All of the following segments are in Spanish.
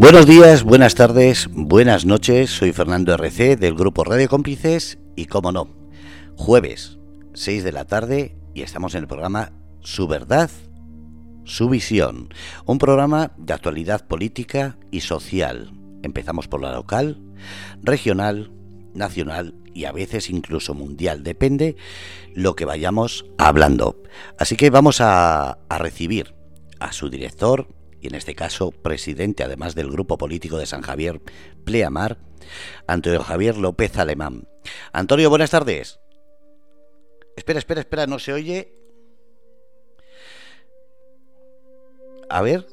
Buenos días, buenas tardes, buenas noches. Soy Fernando RC del grupo Radio Cómplices y, como no, jueves, 6 de la tarde y estamos en el programa Su Verdad, Su Visión, un programa de actualidad política y social. Empezamos por la local, regional, nacional y a veces incluso mundial, depende lo que vayamos hablando. Así que vamos a, a recibir a su director, y en este caso presidente además del grupo político de San Javier, Pleamar, Antonio Javier López Alemán. Antonio, buenas tardes. Espera, espera, espera, no se oye. A ver.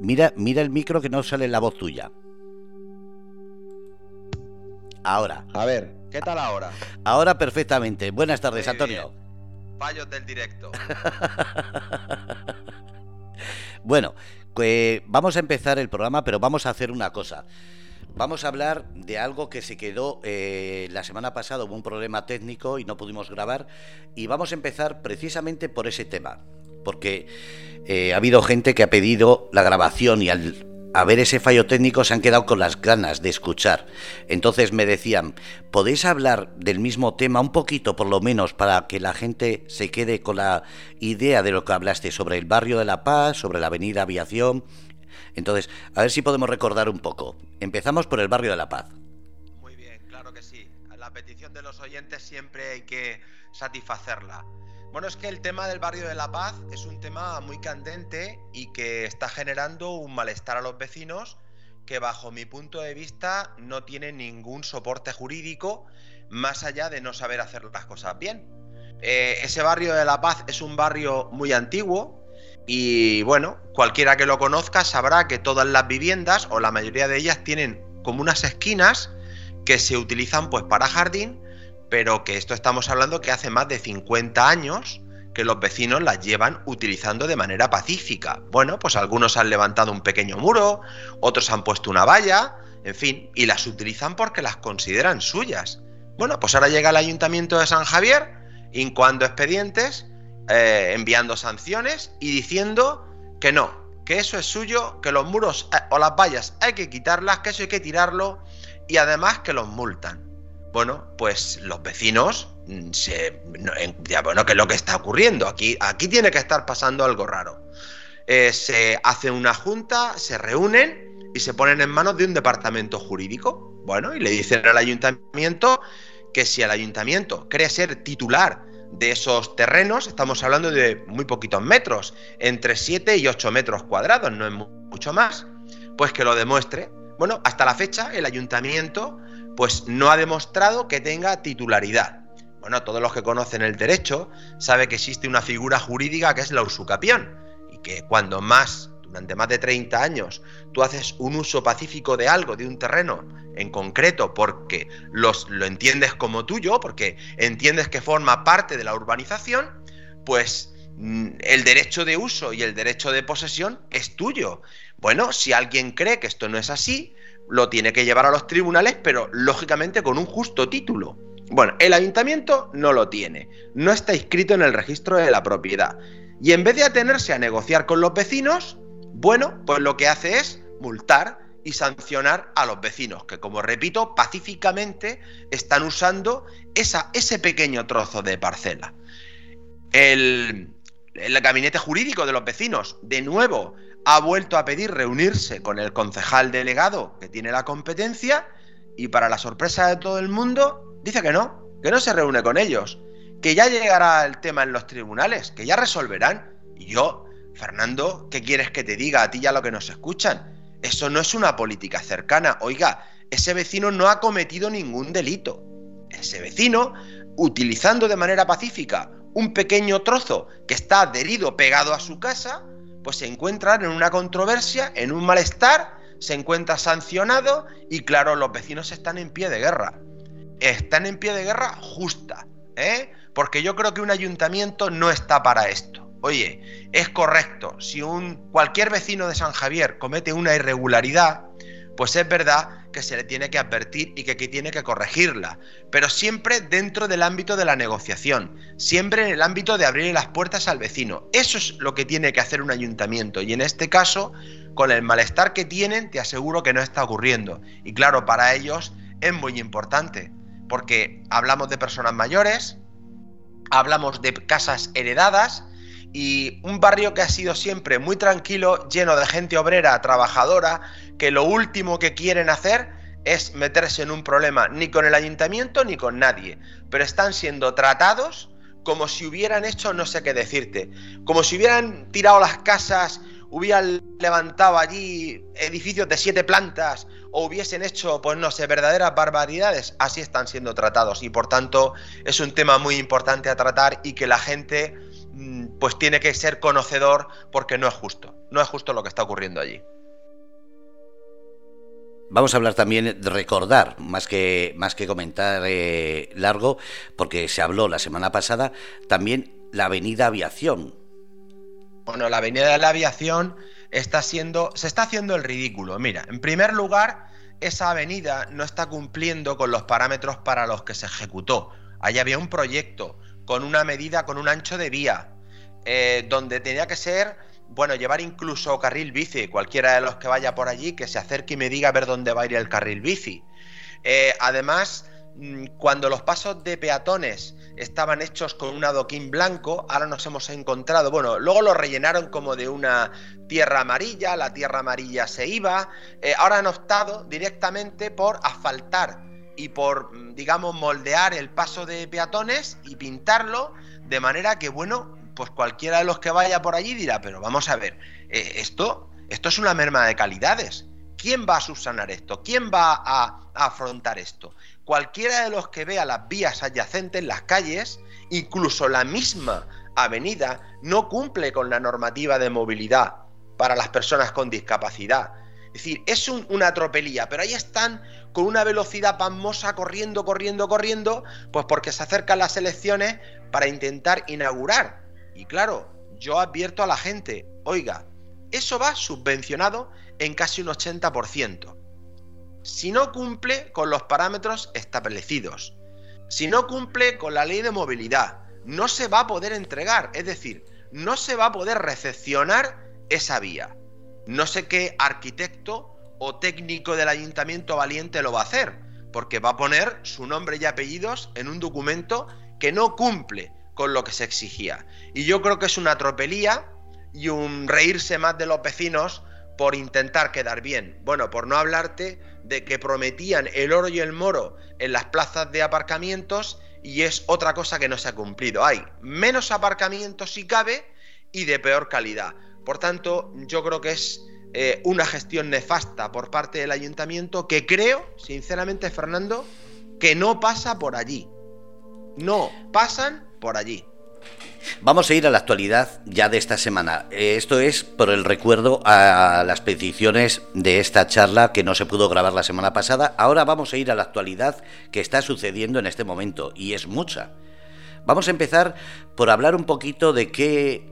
Mira, mira el micro que no sale la voz tuya. Ahora. A ver, ¿qué tal ahora? Ahora perfectamente. Buenas tardes, Antonio fallos del directo. bueno, vamos a empezar el programa, pero vamos a hacer una cosa. Vamos a hablar de algo que se quedó eh, la semana pasada, hubo un problema técnico y no pudimos grabar, y vamos a empezar precisamente por ese tema, porque eh, ha habido gente que ha pedido la grabación y al a ver ese fallo técnico se han quedado con las ganas de escuchar. Entonces me decían, ¿podéis hablar del mismo tema un poquito por lo menos para que la gente se quede con la idea de lo que hablaste sobre el barrio de La Paz, sobre la avenida Aviación? Entonces, a ver si podemos recordar un poco. Empezamos por el barrio de La Paz. Muy bien, claro que sí. La petición de los oyentes siempre hay que satisfacerla. Bueno, es que el tema del barrio de La Paz es un tema muy candente y que está generando un malestar a los vecinos que bajo mi punto de vista no tiene ningún soporte jurídico más allá de no saber hacer las cosas bien. Eh, ese barrio de La Paz es un barrio muy antiguo y bueno, cualquiera que lo conozca sabrá que todas las viviendas o la mayoría de ellas tienen como unas esquinas que se utilizan pues para jardín pero que esto estamos hablando que hace más de 50 años que los vecinos las llevan utilizando de manera pacífica. Bueno, pues algunos han levantado un pequeño muro, otros han puesto una valla, en fin, y las utilizan porque las consideran suyas. Bueno, pues ahora llega el ayuntamiento de San Javier, incoando expedientes, eh, enviando sanciones y diciendo que no, que eso es suyo, que los muros eh, o las vallas hay que quitarlas, que eso hay que tirarlo y además que los multan. Bueno, pues los vecinos mm, se. Ya, bueno, ¿qué es lo que está ocurriendo? Aquí, aquí tiene que estar pasando algo raro. Eh, se hace una junta, se reúnen y se ponen en manos de un departamento jurídico. Bueno, y le dicen al ayuntamiento que si el ayuntamiento cree ser titular de esos terrenos, estamos hablando de muy poquitos metros, entre 7 y 8 metros cuadrados, no es mucho más, pues que lo demuestre. Bueno, hasta la fecha el ayuntamiento pues no ha demostrado que tenga titularidad. Bueno, todos los que conocen el derecho saben que existe una figura jurídica que es la usucapión y que cuando más, durante más de 30 años, tú haces un uso pacífico de algo, de un terreno en concreto, porque los, lo entiendes como tuyo, porque entiendes que forma parte de la urbanización, pues mm, el derecho de uso y el derecho de posesión es tuyo. Bueno, si alguien cree que esto no es así, lo tiene que llevar a los tribunales, pero lógicamente con un justo título. Bueno, el ayuntamiento no lo tiene, no está inscrito en el registro de la propiedad. Y en vez de atenerse a negociar con los vecinos, bueno, pues lo que hace es multar y sancionar a los vecinos, que como repito, pacíficamente están usando ese pequeño trozo de parcela. El, el gabinete jurídico de los vecinos, de nuevo, ha vuelto a pedir reunirse con el concejal delegado que tiene la competencia y para la sorpresa de todo el mundo dice que no, que no se reúne con ellos, que ya llegará el tema en los tribunales, que ya resolverán. Y yo, Fernando, ¿qué quieres que te diga a ti ya lo que nos escuchan? Eso no es una política cercana. Oiga, ese vecino no ha cometido ningún delito. Ese vecino, utilizando de manera pacífica un pequeño trozo que está adherido pegado a su casa, pues se encuentran en una controversia, en un malestar, se encuentra sancionado y claro, los vecinos están en pie de guerra. Están en pie de guerra justa, ¿eh? Porque yo creo que un ayuntamiento no está para esto. Oye, es correcto, si un cualquier vecino de San Javier comete una irregularidad, pues es verdad que se le tiene que advertir y que, que tiene que corregirla, pero siempre dentro del ámbito de la negociación, siempre en el ámbito de abrir las puertas al vecino. Eso es lo que tiene que hacer un ayuntamiento y en este caso, con el malestar que tienen, te aseguro que no está ocurriendo. Y claro, para ellos es muy importante, porque hablamos de personas mayores, hablamos de casas heredadas, y un barrio que ha sido siempre muy tranquilo, lleno de gente obrera, trabajadora, que lo último que quieren hacer es meterse en un problema ni con el ayuntamiento ni con nadie, pero están siendo tratados como si hubieran hecho no sé qué decirte, como si hubieran tirado las casas, hubieran levantado allí edificios de siete plantas o hubiesen hecho, pues no sé, verdaderas barbaridades, así están siendo tratados y por tanto es un tema muy importante a tratar y que la gente Mm, pues tiene que ser conocedor porque no es justo, no es justo lo que está ocurriendo allí. Vamos a hablar también de recordar, más que, más que comentar eh, largo, porque se habló la semana pasada, también la avenida Aviación. Bueno, la avenida de la Aviación está siendo, se está haciendo el ridículo. Mira, en primer lugar, esa avenida no está cumpliendo con los parámetros para los que se ejecutó. Allí había un proyecto, con una medida, con un ancho de vía, eh, donde tenía que ser, bueno, llevar incluso carril bici, cualquiera de los que vaya por allí, que se acerque y me diga a ver dónde va a ir el carril bici. Eh, además, mm, cuando los pasos de peatones estaban hechos con un adoquín blanco, ahora nos hemos encontrado, bueno, luego lo rellenaron como de una tierra amarilla, la tierra amarilla se iba, eh, ahora han optado directamente por asfaltar y por, mm, digamos, moldear el paso de peatones y pintarlo de manera que, bueno, pues cualquiera de los que vaya por allí dirá, pero vamos a ver, eh, esto, esto es una merma de calidades. ¿Quién va a subsanar esto? ¿Quién va a, afrontar esto? Cualquiera de los que vea las vías adyacentes, las calles, incluso la misma avenida, no cumple con la normativa de movilidad para las personas con discapacidad. Es decir, es una tropelía, pero ahí están con una velocidad pasmosa, corriendo, corriendo, corriendo, pues porque se acercan las elecciones para intentar inaugurar. Y claro, yo advierto a la gente, oiga, eso va subvencionado en casi un 80%. Si no cumple con los parámetros establecidos, si no cumple con la ley de movilidad, no se va a poder entregar, es decir, no se va a poder recepcionar esa vía. No sé qué arquitecto o técnico del ayuntamiento valiente lo va a hacer, porque va a poner su nombre y apellidos en un documento que no cumple con lo que se exigía. Y yo creo que es una tropelía y un reírse más de los vecinos por intentar quedar bien. Bueno, por no hablarte de que prometían el oro y el moro en las plazas de aparcamientos y es otra cosa que no se ha cumplido. Hay menos aparcamientos si cabe y de peor calidad. Por tanto, yo creo que es eh, una gestión nefasta por parte del ayuntamiento que creo, sinceramente, Fernando, que no pasa por allí. No, pasan por allí. Vamos a ir a la actualidad ya de esta semana. Eh, esto es por el recuerdo a las peticiones de esta charla que no se pudo grabar la semana pasada. Ahora vamos a ir a la actualidad que está sucediendo en este momento y es mucha. Vamos a empezar por hablar un poquito de qué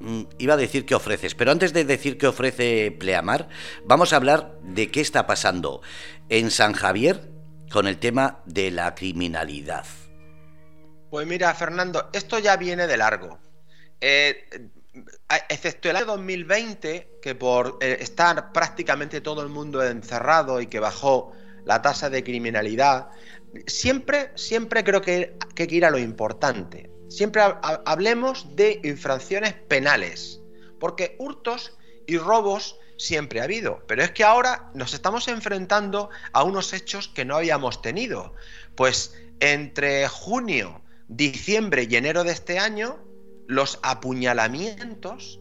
Mm, iba a decir qué ofreces, pero antes de decir qué ofrece Pleamar, vamos a hablar de qué está pasando en San Javier con el tema de la criminalidad. Pues mira, Fernando, esto ya viene de largo. Eh, excepto el año 2020, que por eh, estar prácticamente todo el mundo encerrado y que bajó la tasa de criminalidad, siempre, siempre creo que hay que ir a lo importante. Siempre hablemos de infracciones penales, porque hurtos y robos siempre ha habido, pero es que ahora nos estamos enfrentando a unos hechos que no habíamos tenido, pues entre junio, diciembre y enero de este año, los apuñalamientos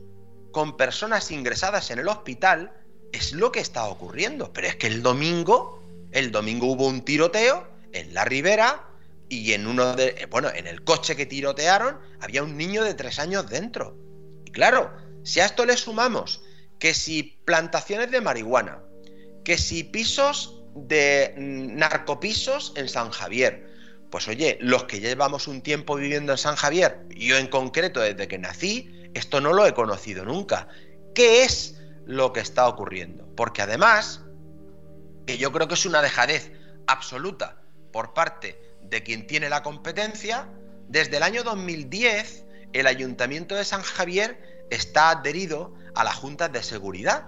con personas ingresadas en el hospital es lo que está ocurriendo, pero es que el domingo, el domingo hubo un tiroteo en la ribera y en uno de. Eh, bueno, en el coche que tirotearon había un niño de tres años dentro. Y claro, si a esto le sumamos que si plantaciones de marihuana, que si pisos de mm, narcopisos en San Javier, pues oye, los que llevamos un tiempo viviendo en San Javier, yo en concreto desde que nací, esto no lo he conocido nunca. ¿Qué es lo que está ocurriendo? Porque además, que yo creo que es una dejadez absoluta por parte de quien tiene la competencia, desde el año 2010 el Ayuntamiento de San Javier está adherido a las juntas de seguridad.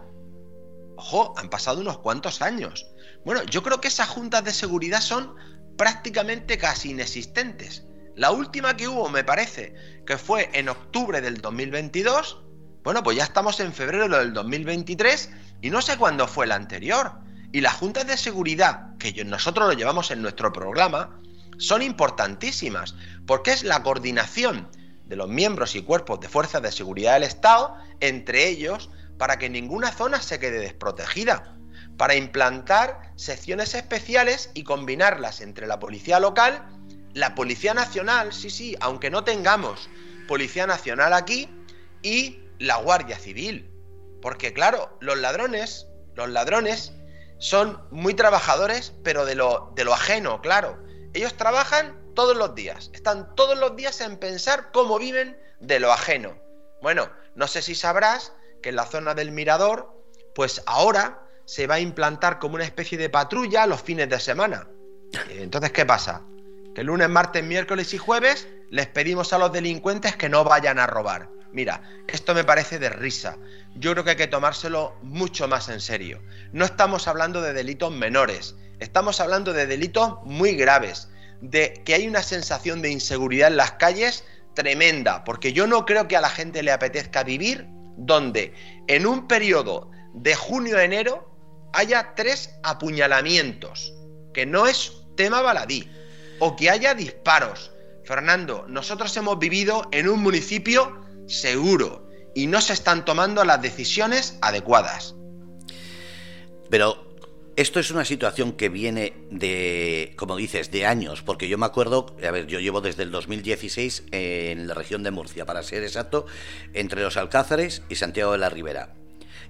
Ojo, han pasado unos cuantos años. Bueno, yo creo que esas juntas de seguridad son prácticamente casi inexistentes. La última que hubo, me parece, que fue en octubre del 2022. Bueno, pues ya estamos en febrero del 2023 y no sé cuándo fue la anterior. Y las juntas de seguridad, que nosotros lo llevamos en nuestro programa, son importantísimas, porque es la coordinación de los miembros y cuerpos de fuerzas de seguridad del Estado entre ellos para que ninguna zona se quede desprotegida, para implantar secciones especiales y combinarlas entre la policía local, la policía nacional, sí, sí, aunque no tengamos policía nacional aquí, y la Guardia Civil. Porque claro, los ladrones, los ladrones son muy trabajadores, pero de lo, de lo ajeno, claro. Ellos trabajan todos los días, están todos los días en pensar cómo viven de lo ajeno. Bueno, no sé si sabrás que en la zona del Mirador, pues ahora se va a implantar como una especie de patrulla los fines de semana. Entonces, ¿qué pasa? Que lunes, martes, miércoles y jueves les pedimos a los delincuentes que no vayan a robar. Mira, esto me parece de risa. Yo creo que hay que tomárselo mucho más en serio. No estamos hablando de delitos menores, estamos hablando de delitos muy graves, de que hay una sensación de inseguridad en las calles tremenda, porque yo no creo que a la gente le apetezca vivir donde en un periodo de junio a enero haya tres apuñalamientos, que no es tema baladí, o que haya disparos. Fernando, nosotros hemos vivido en un municipio seguro y no se están tomando las decisiones adecuadas. Pero esto es una situación que viene de, como dices, de años, porque yo me acuerdo, a ver, yo llevo desde el 2016 en la región de Murcia, para ser exacto, entre los Alcázares y Santiago de la Ribera.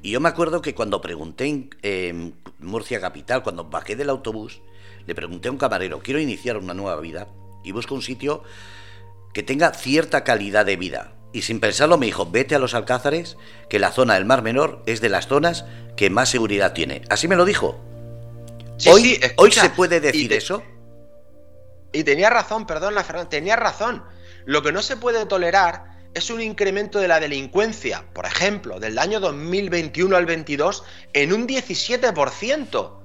Y yo me acuerdo que cuando pregunté en Murcia Capital, cuando bajé del autobús, le pregunté a un camarero, quiero iniciar una nueva vida y busco un sitio que tenga cierta calidad de vida. Y sin pensarlo me dijo, vete a los Alcázares, que la zona del Mar Menor es de las zonas que más seguridad tiene. Así me lo dijo. hoy, hoy se puede decir eso. Y tenía razón, perdón, la Fernanda, tenía razón. Lo que no se puede tolerar es un incremento de la delincuencia, por ejemplo, del año 2021 al 22 en un 17%.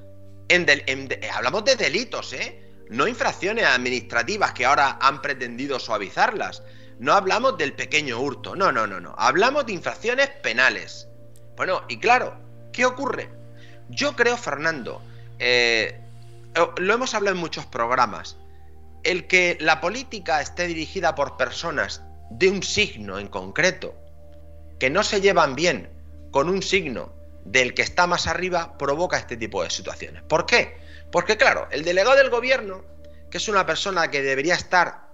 En hablamos de delitos, ¿eh? No infracciones administrativas que ahora han pretendido suavizarlas. No hablamos del pequeño hurto, no, no, no, no. Hablamos de infracciones penales. Bueno, y claro, ¿qué ocurre? Yo creo, Fernando, eh, lo hemos hablado en muchos programas, el que la política esté dirigida por personas de un signo en concreto, que no se llevan bien con un signo del que está más arriba, provoca este tipo de situaciones. ¿Por qué? Porque claro, el delegado del gobierno, que es una persona que debería estar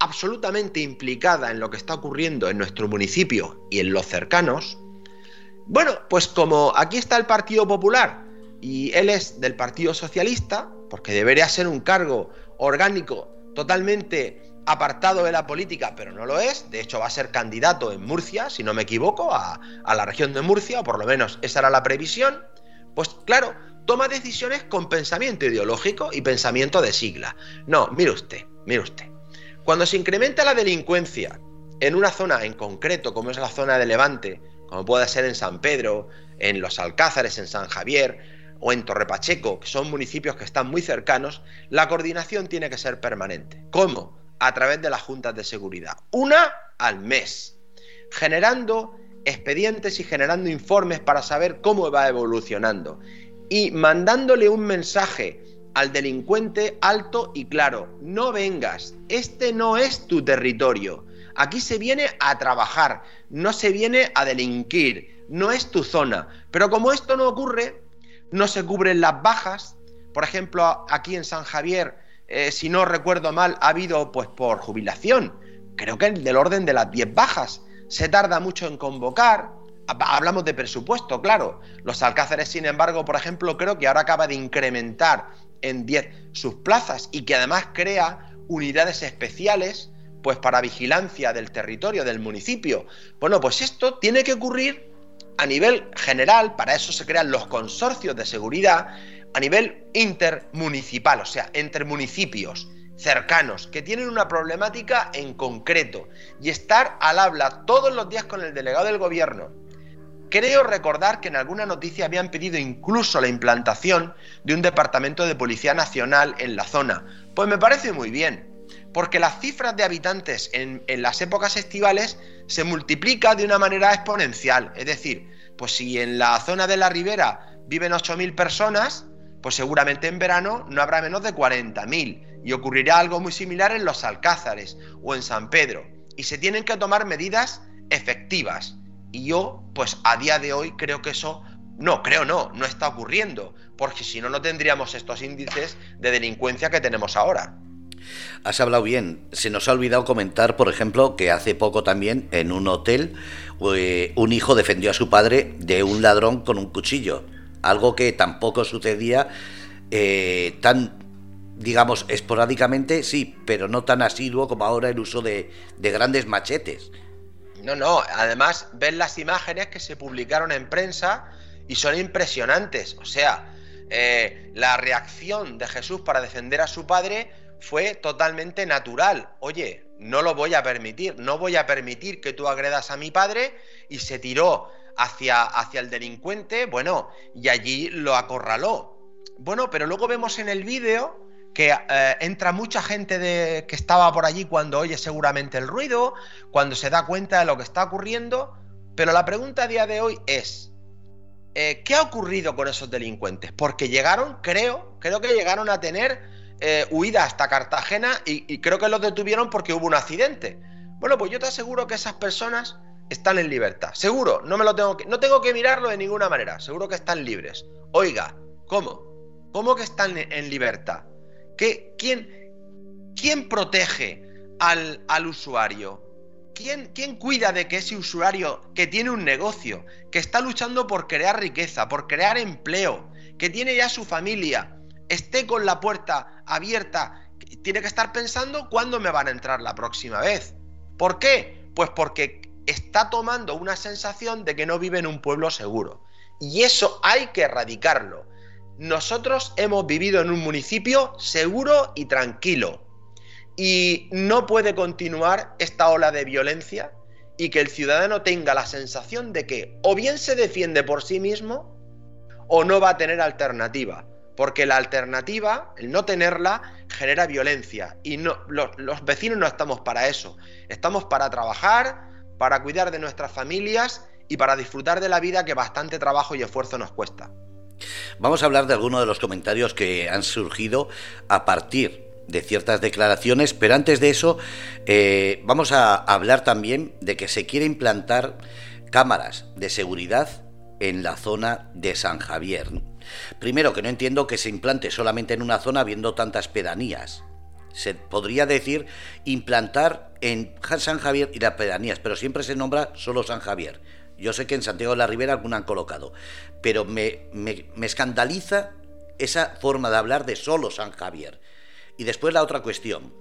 absolutamente implicada en lo que está ocurriendo en nuestro municipio y en los cercanos, bueno, pues como aquí está el Partido Popular y él es del Partido Socialista, porque debería ser un cargo orgánico totalmente apartado de la política, pero no lo es, de hecho va a ser candidato en Murcia, si no me equivoco, a, la región de Murcia, o por lo menos esa era la previsión, pues claro, toma decisiones con pensamiento ideológico y pensamiento de sigla. No, mire usted, mire usted. Cuando se incrementa la delincuencia en una zona en concreto, como es la zona de Levante, como puede ser en San Pedro, en Los Alcázares, en San Javier o en Torrepacheco, que son municipios que están muy cercanos, la coordinación tiene que ser permanente. ¿Cómo? A través de las juntas de seguridad. Una al mes, generando expedientes y generando informes para saber cómo va evolucionando y mandándole un mensaje al delincuente alto y claro, no vengas, este no es tu territorio. Aquí se viene a trabajar, no se viene a delinquir, no es tu zona. Pero como esto no ocurre, no se cubren las bajas. Por ejemplo, aquí en San Javier, eh, si no recuerdo mal, ha habido pues por jubilación, creo que del orden de las 10 bajas. Se tarda mucho en convocar, hablamos de presupuesto, claro. Los alcázares, sin embargo, por ejemplo, creo que ahora acaba de incrementar en 10 sus plazas y que además crea unidades especiales pues para vigilancia del territorio del municipio. Bueno, pues esto tiene que ocurrir a nivel general, para eso se crean los consorcios de seguridad, a nivel intermunicipal, o sea, entre municipios cercanos, que tienen una problemática en concreto, y estar al habla todos los días con el delegado del gobierno. Creo recordar que en alguna noticia habían pedido incluso la implantación de un departamento de Policía Nacional en la zona. Pues me parece muy bien, porque las cifras de habitantes en, las épocas estivales se multiplica de una manera exponencial. Es decir, pues si en la zona de la ribera viven 8.000 personas, pues seguramente en verano no habrá menos de 40.000. Y ocurrirá algo muy similar en los Alcázares o en San Pedro. Y se tienen que tomar medidas efectivas. Y yo, pues a día de hoy creo que eso, no, creo no, no está ocurriendo. Porque si no, no tendríamos estos índices de delincuencia que tenemos ahora. Has hablado bien. Se nos ha olvidado comentar, por ejemplo, que hace poco también en un hotel eh, un hijo defendió a su padre de un ladrón con un cuchillo. Algo que tampoco sucedía eh, tan, digamos, esporádicamente, sí, pero no tan asiduo como ahora el uso de, grandes machetes. No, no, además ven las imágenes que se publicaron en prensa y son impresionantes. O sea, eh, la reacción de Jesús para defender a su padre fue totalmente natural. Oye, no lo voy a permitir, no voy a permitir que tú agredas a mi padre y se tiró hacia, hacia el delincuente, bueno, y allí lo acorraló. Bueno, pero luego vemos en el vídeo que eh, entra mucha gente de, que estaba por allí cuando oye seguramente el ruido, cuando se da cuenta de lo que está ocurriendo, pero la pregunta a día de hoy es, eh, ¿qué ha ocurrido con esos delincuentes? Porque llegaron, creo, creo que llegaron a tener eh, huida hasta Cartagena y, creo que los detuvieron porque hubo un accidente. Bueno, pues yo te aseguro que esas personas están en libertad. Seguro, no me lo tengo que, no tengo que mirarlo de ninguna manera. Seguro que están libres. Oiga, ¿cómo? ¿Cómo que están en libertad? ¿Qué, quién, quién, protege al, al usuario? ¿Quién, ¿Quién, cuida de que ese usuario que tiene un negocio, que está luchando por crear riqueza, por crear empleo, que tiene ya su familia, esté con la puerta abierta, tiene que estar pensando cuándo me van a entrar la próxima vez. ¿Por qué? Pues porque está tomando una sensación de que no vive en un pueblo seguro. Y eso hay que erradicarlo. Nosotros hemos vivido en un municipio seguro y tranquilo. Y no puede continuar esta ola de violencia y que el ciudadano tenga la sensación de que o bien se defiende por sí mismo o no va a tener alternativa porque la alternativa, el no tenerla, genera violencia y no, los, vecinos no estamos para eso, estamos para trabajar, para cuidar de nuestras familias y para disfrutar de la vida que bastante trabajo y esfuerzo nos cuesta. Vamos a hablar de algunos de los comentarios que han surgido a partir de ciertas declaraciones, pero antes de eso eh, vamos a hablar también de que se quiere implantar cámaras de seguridad en la zona de San Javier. Primero, que no entiendo que se implante solamente en una zona habiendo tantas pedanías. Se podría decir implantar en San Javier y las pedanías, pero siempre se nombra solo San Javier. Yo sé que en Santiago de la Ribera alguna han colocado, pero me, escandaliza esa forma de hablar de solo San Javier. Y después la otra cuestión.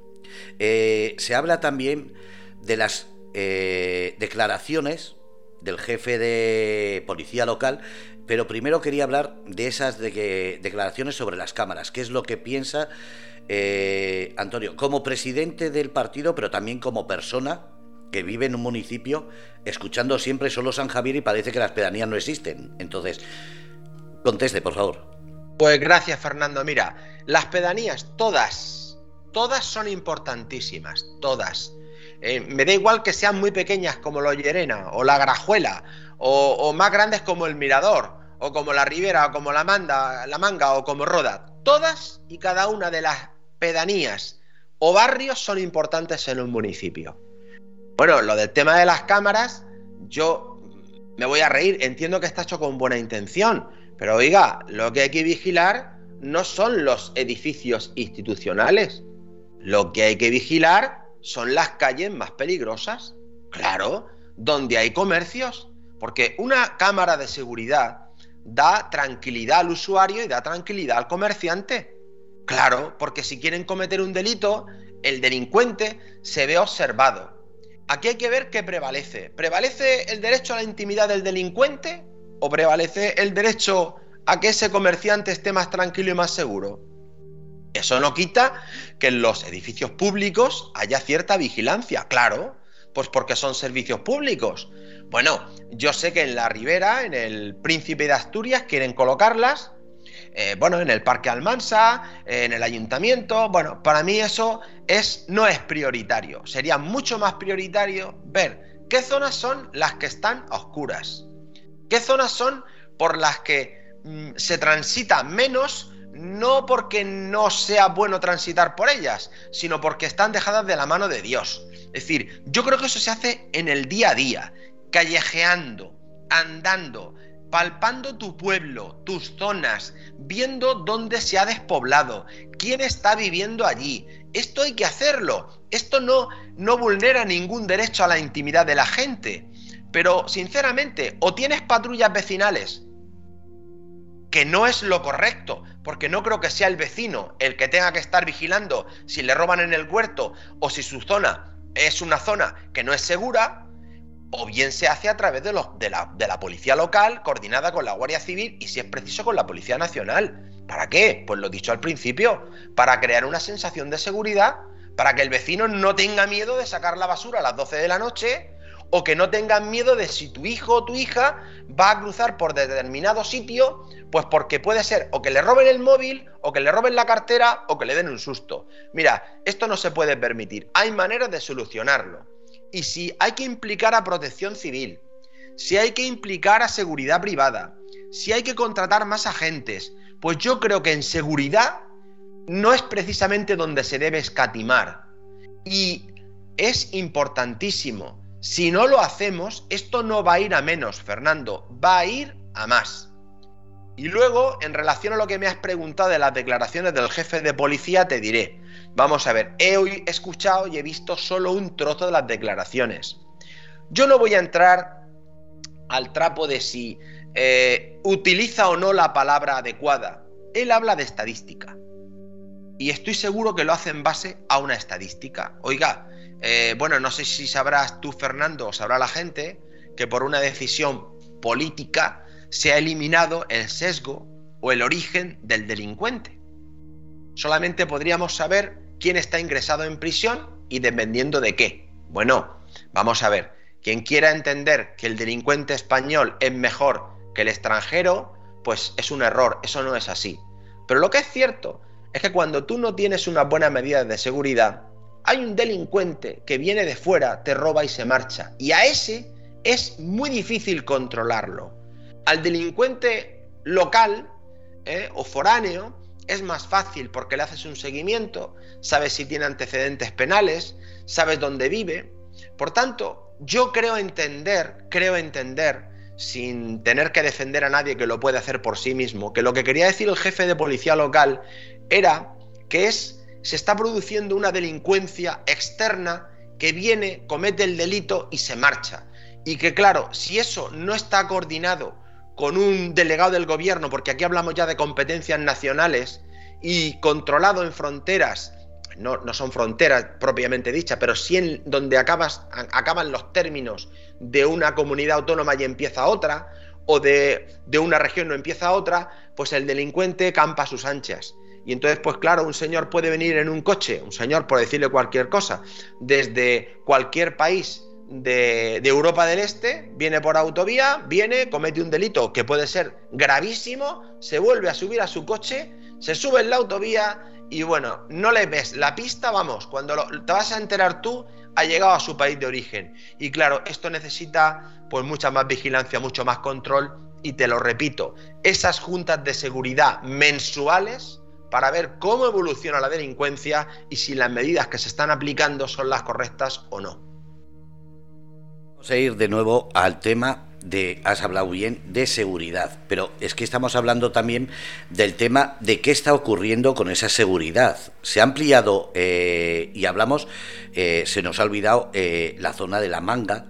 Eh, se habla también de las eh, declaraciones del jefe de policía local pero primero quería hablar de esas declaraciones sobre las cámaras. ¿Qué es lo que piensa eh, Antonio como presidente del partido, pero también como persona que vive en un municipio escuchando siempre solo San Javier y parece que las pedanías no existen? Entonces, conteste, por favor. Pues gracias, Fernando. Mira, las pedanías, todas, todas son importantísimas, todas. Eh, me da igual que sean muy pequeñas como la Llerena o la Grajuela o, más grandes como el Mirador, o como la Ribera, o como la, Manga, o como Roda. Todas y cada una de las pedanías o barrios son importantes en un municipio. Bueno, lo del tema de las cámaras, yo me voy a reír, entiendo que está hecho con buena intención, pero oiga, lo que hay que vigilar no son los edificios institucionales, lo que hay que vigilar son las calles más peligrosas, claro, donde hay comercios, porque una cámara de seguridad da tranquilidad al usuario y da tranquilidad al comerciante. Claro, porque si quieren cometer un delito, el delincuente se ve observado. Aquí hay que ver qué prevalece. ¿Prevalece el derecho a la intimidad del delincuente o prevalece el derecho a que ese comerciante esté más tranquilo y más seguro? Eso no quita que en los edificios públicos haya cierta vigilancia, claro, pues porque son servicios públicos. Bueno, yo sé que en la Ribera, en el Príncipe de Asturias, quieren colocarlas, eh, bueno, en el Parque Almansa, en el ayuntamiento. Bueno, para mí eso es, no es prioritario. Sería mucho más prioritario ver qué zonas son las que están oscuras, qué zonas son por las que mm, se transita menos no porque no sea bueno transitar por ellas, sino porque están dejadas de la mano de Dios. Es decir, yo creo que eso se hace en el día a día, callejeando, andando, palpando tu pueblo, tus zonas, viendo dónde se ha despoblado, quién está viviendo allí. Esto hay que hacerlo. Esto no, no vulnera ningún derecho a la intimidad de la gente. Pero, sinceramente, o tienes patrullas vecinales, que no es lo correcto, porque no creo que sea el vecino el que tenga que estar vigilando si le roban en el huerto o si su zona es una zona que no es segura, o bien se hace a través de, la, policía local, coordinada con la Guardia Civil y si es preciso con la Policía Nacional. ¿Para qué? Pues lo dicho al principio, para crear una sensación de seguridad, para que el vecino no tenga miedo de sacar la basura a las 12 de la noche o que no tengan miedo de si tu hijo o tu hija va a cruzar por determinado sitio, pues porque puede ser o que le roben el móvil, o que le roben la cartera, o que le den un susto. Mira, esto no se puede permitir. Hay maneras de solucionarlo. Y si hay que implicar a protección civil, si hay que implicar a seguridad privada, si hay que contratar más agentes, pues yo creo que en seguridad no es precisamente donde se debe escatimar. Y es importantísimo. Si no lo hacemos, esto no va a ir a menos, Fernando, va a ir a más. Y luego, en relación a lo que me has preguntado de las declaraciones del jefe de policía, te diré, Vamos a ver, he escuchado y he visto solo un trozo de las declaraciones. Yo no voy a entrar al trapo de si eh, utiliza o no la palabra adecuada. Él habla de estadística. Y estoy seguro que lo hace en base a una estadística. Oiga, eh, bueno, no sé si sabrás tú, Fernando, o sabrá la gente, que por una decisión política se ha eliminado el sesgo o el origen del delincuente. Solamente podríamos saber quién está ingresado en prisión y dependiendo de qué. Bueno, vamos a ver, quien quiera entender que el delincuente español es mejor que el extranjero, pues es un error, eso no es así. Pero lo que es cierto es que cuando tú no tienes una buena medida de seguridad, hay un delincuente que viene de fuera, te roba y se marcha. Y a ese es muy difícil controlarlo. Al delincuente local ¿eh? o foráneo, es más fácil porque le haces un seguimiento, sabes si tiene antecedentes penales, sabes dónde vive. Por tanto, yo creo entender, creo entender, sin tener que defender a nadie que lo puede hacer por sí mismo, que lo que quería decir el jefe de policía local era que es, se está produciendo una delincuencia externa que viene, comete el delito y se marcha. Y que claro, si eso no está coordinado con un delegado del gobierno, porque aquí hablamos ya de competencias nacionales, y controlado en fronteras, no, no son fronteras propiamente dichas, pero sí en donde acabas, acaban los términos de una comunidad autónoma y empieza otra, o de, de una región no empieza otra, pues el delincuente campa a sus anchas. Y entonces, pues claro, un señor puede venir en un coche, un señor por decirle cualquier cosa, desde cualquier país de, Europa del Este, viene por autovía, viene, comete un delito que puede ser gravísimo, se vuelve a subir a su coche, se sube en la autovía y bueno, no le ves la pista, vamos, cuando te vas a enterar tú, ha llegado a su país de origen. Y claro, esto necesita pues mucha más vigilancia, mucho más control y te lo repito, esas juntas de seguridad mensuales para ver cómo evoluciona la delincuencia y si las medidas que se están aplicando son las correctas o no. Vamos a ir de nuevo al tema de, has hablado bien, de seguridad, pero es que estamos hablando también del tema de qué está ocurriendo con esa seguridad. Se ha ampliado eh, y hablamos, eh, se nos ha olvidado eh, la zona de la manga,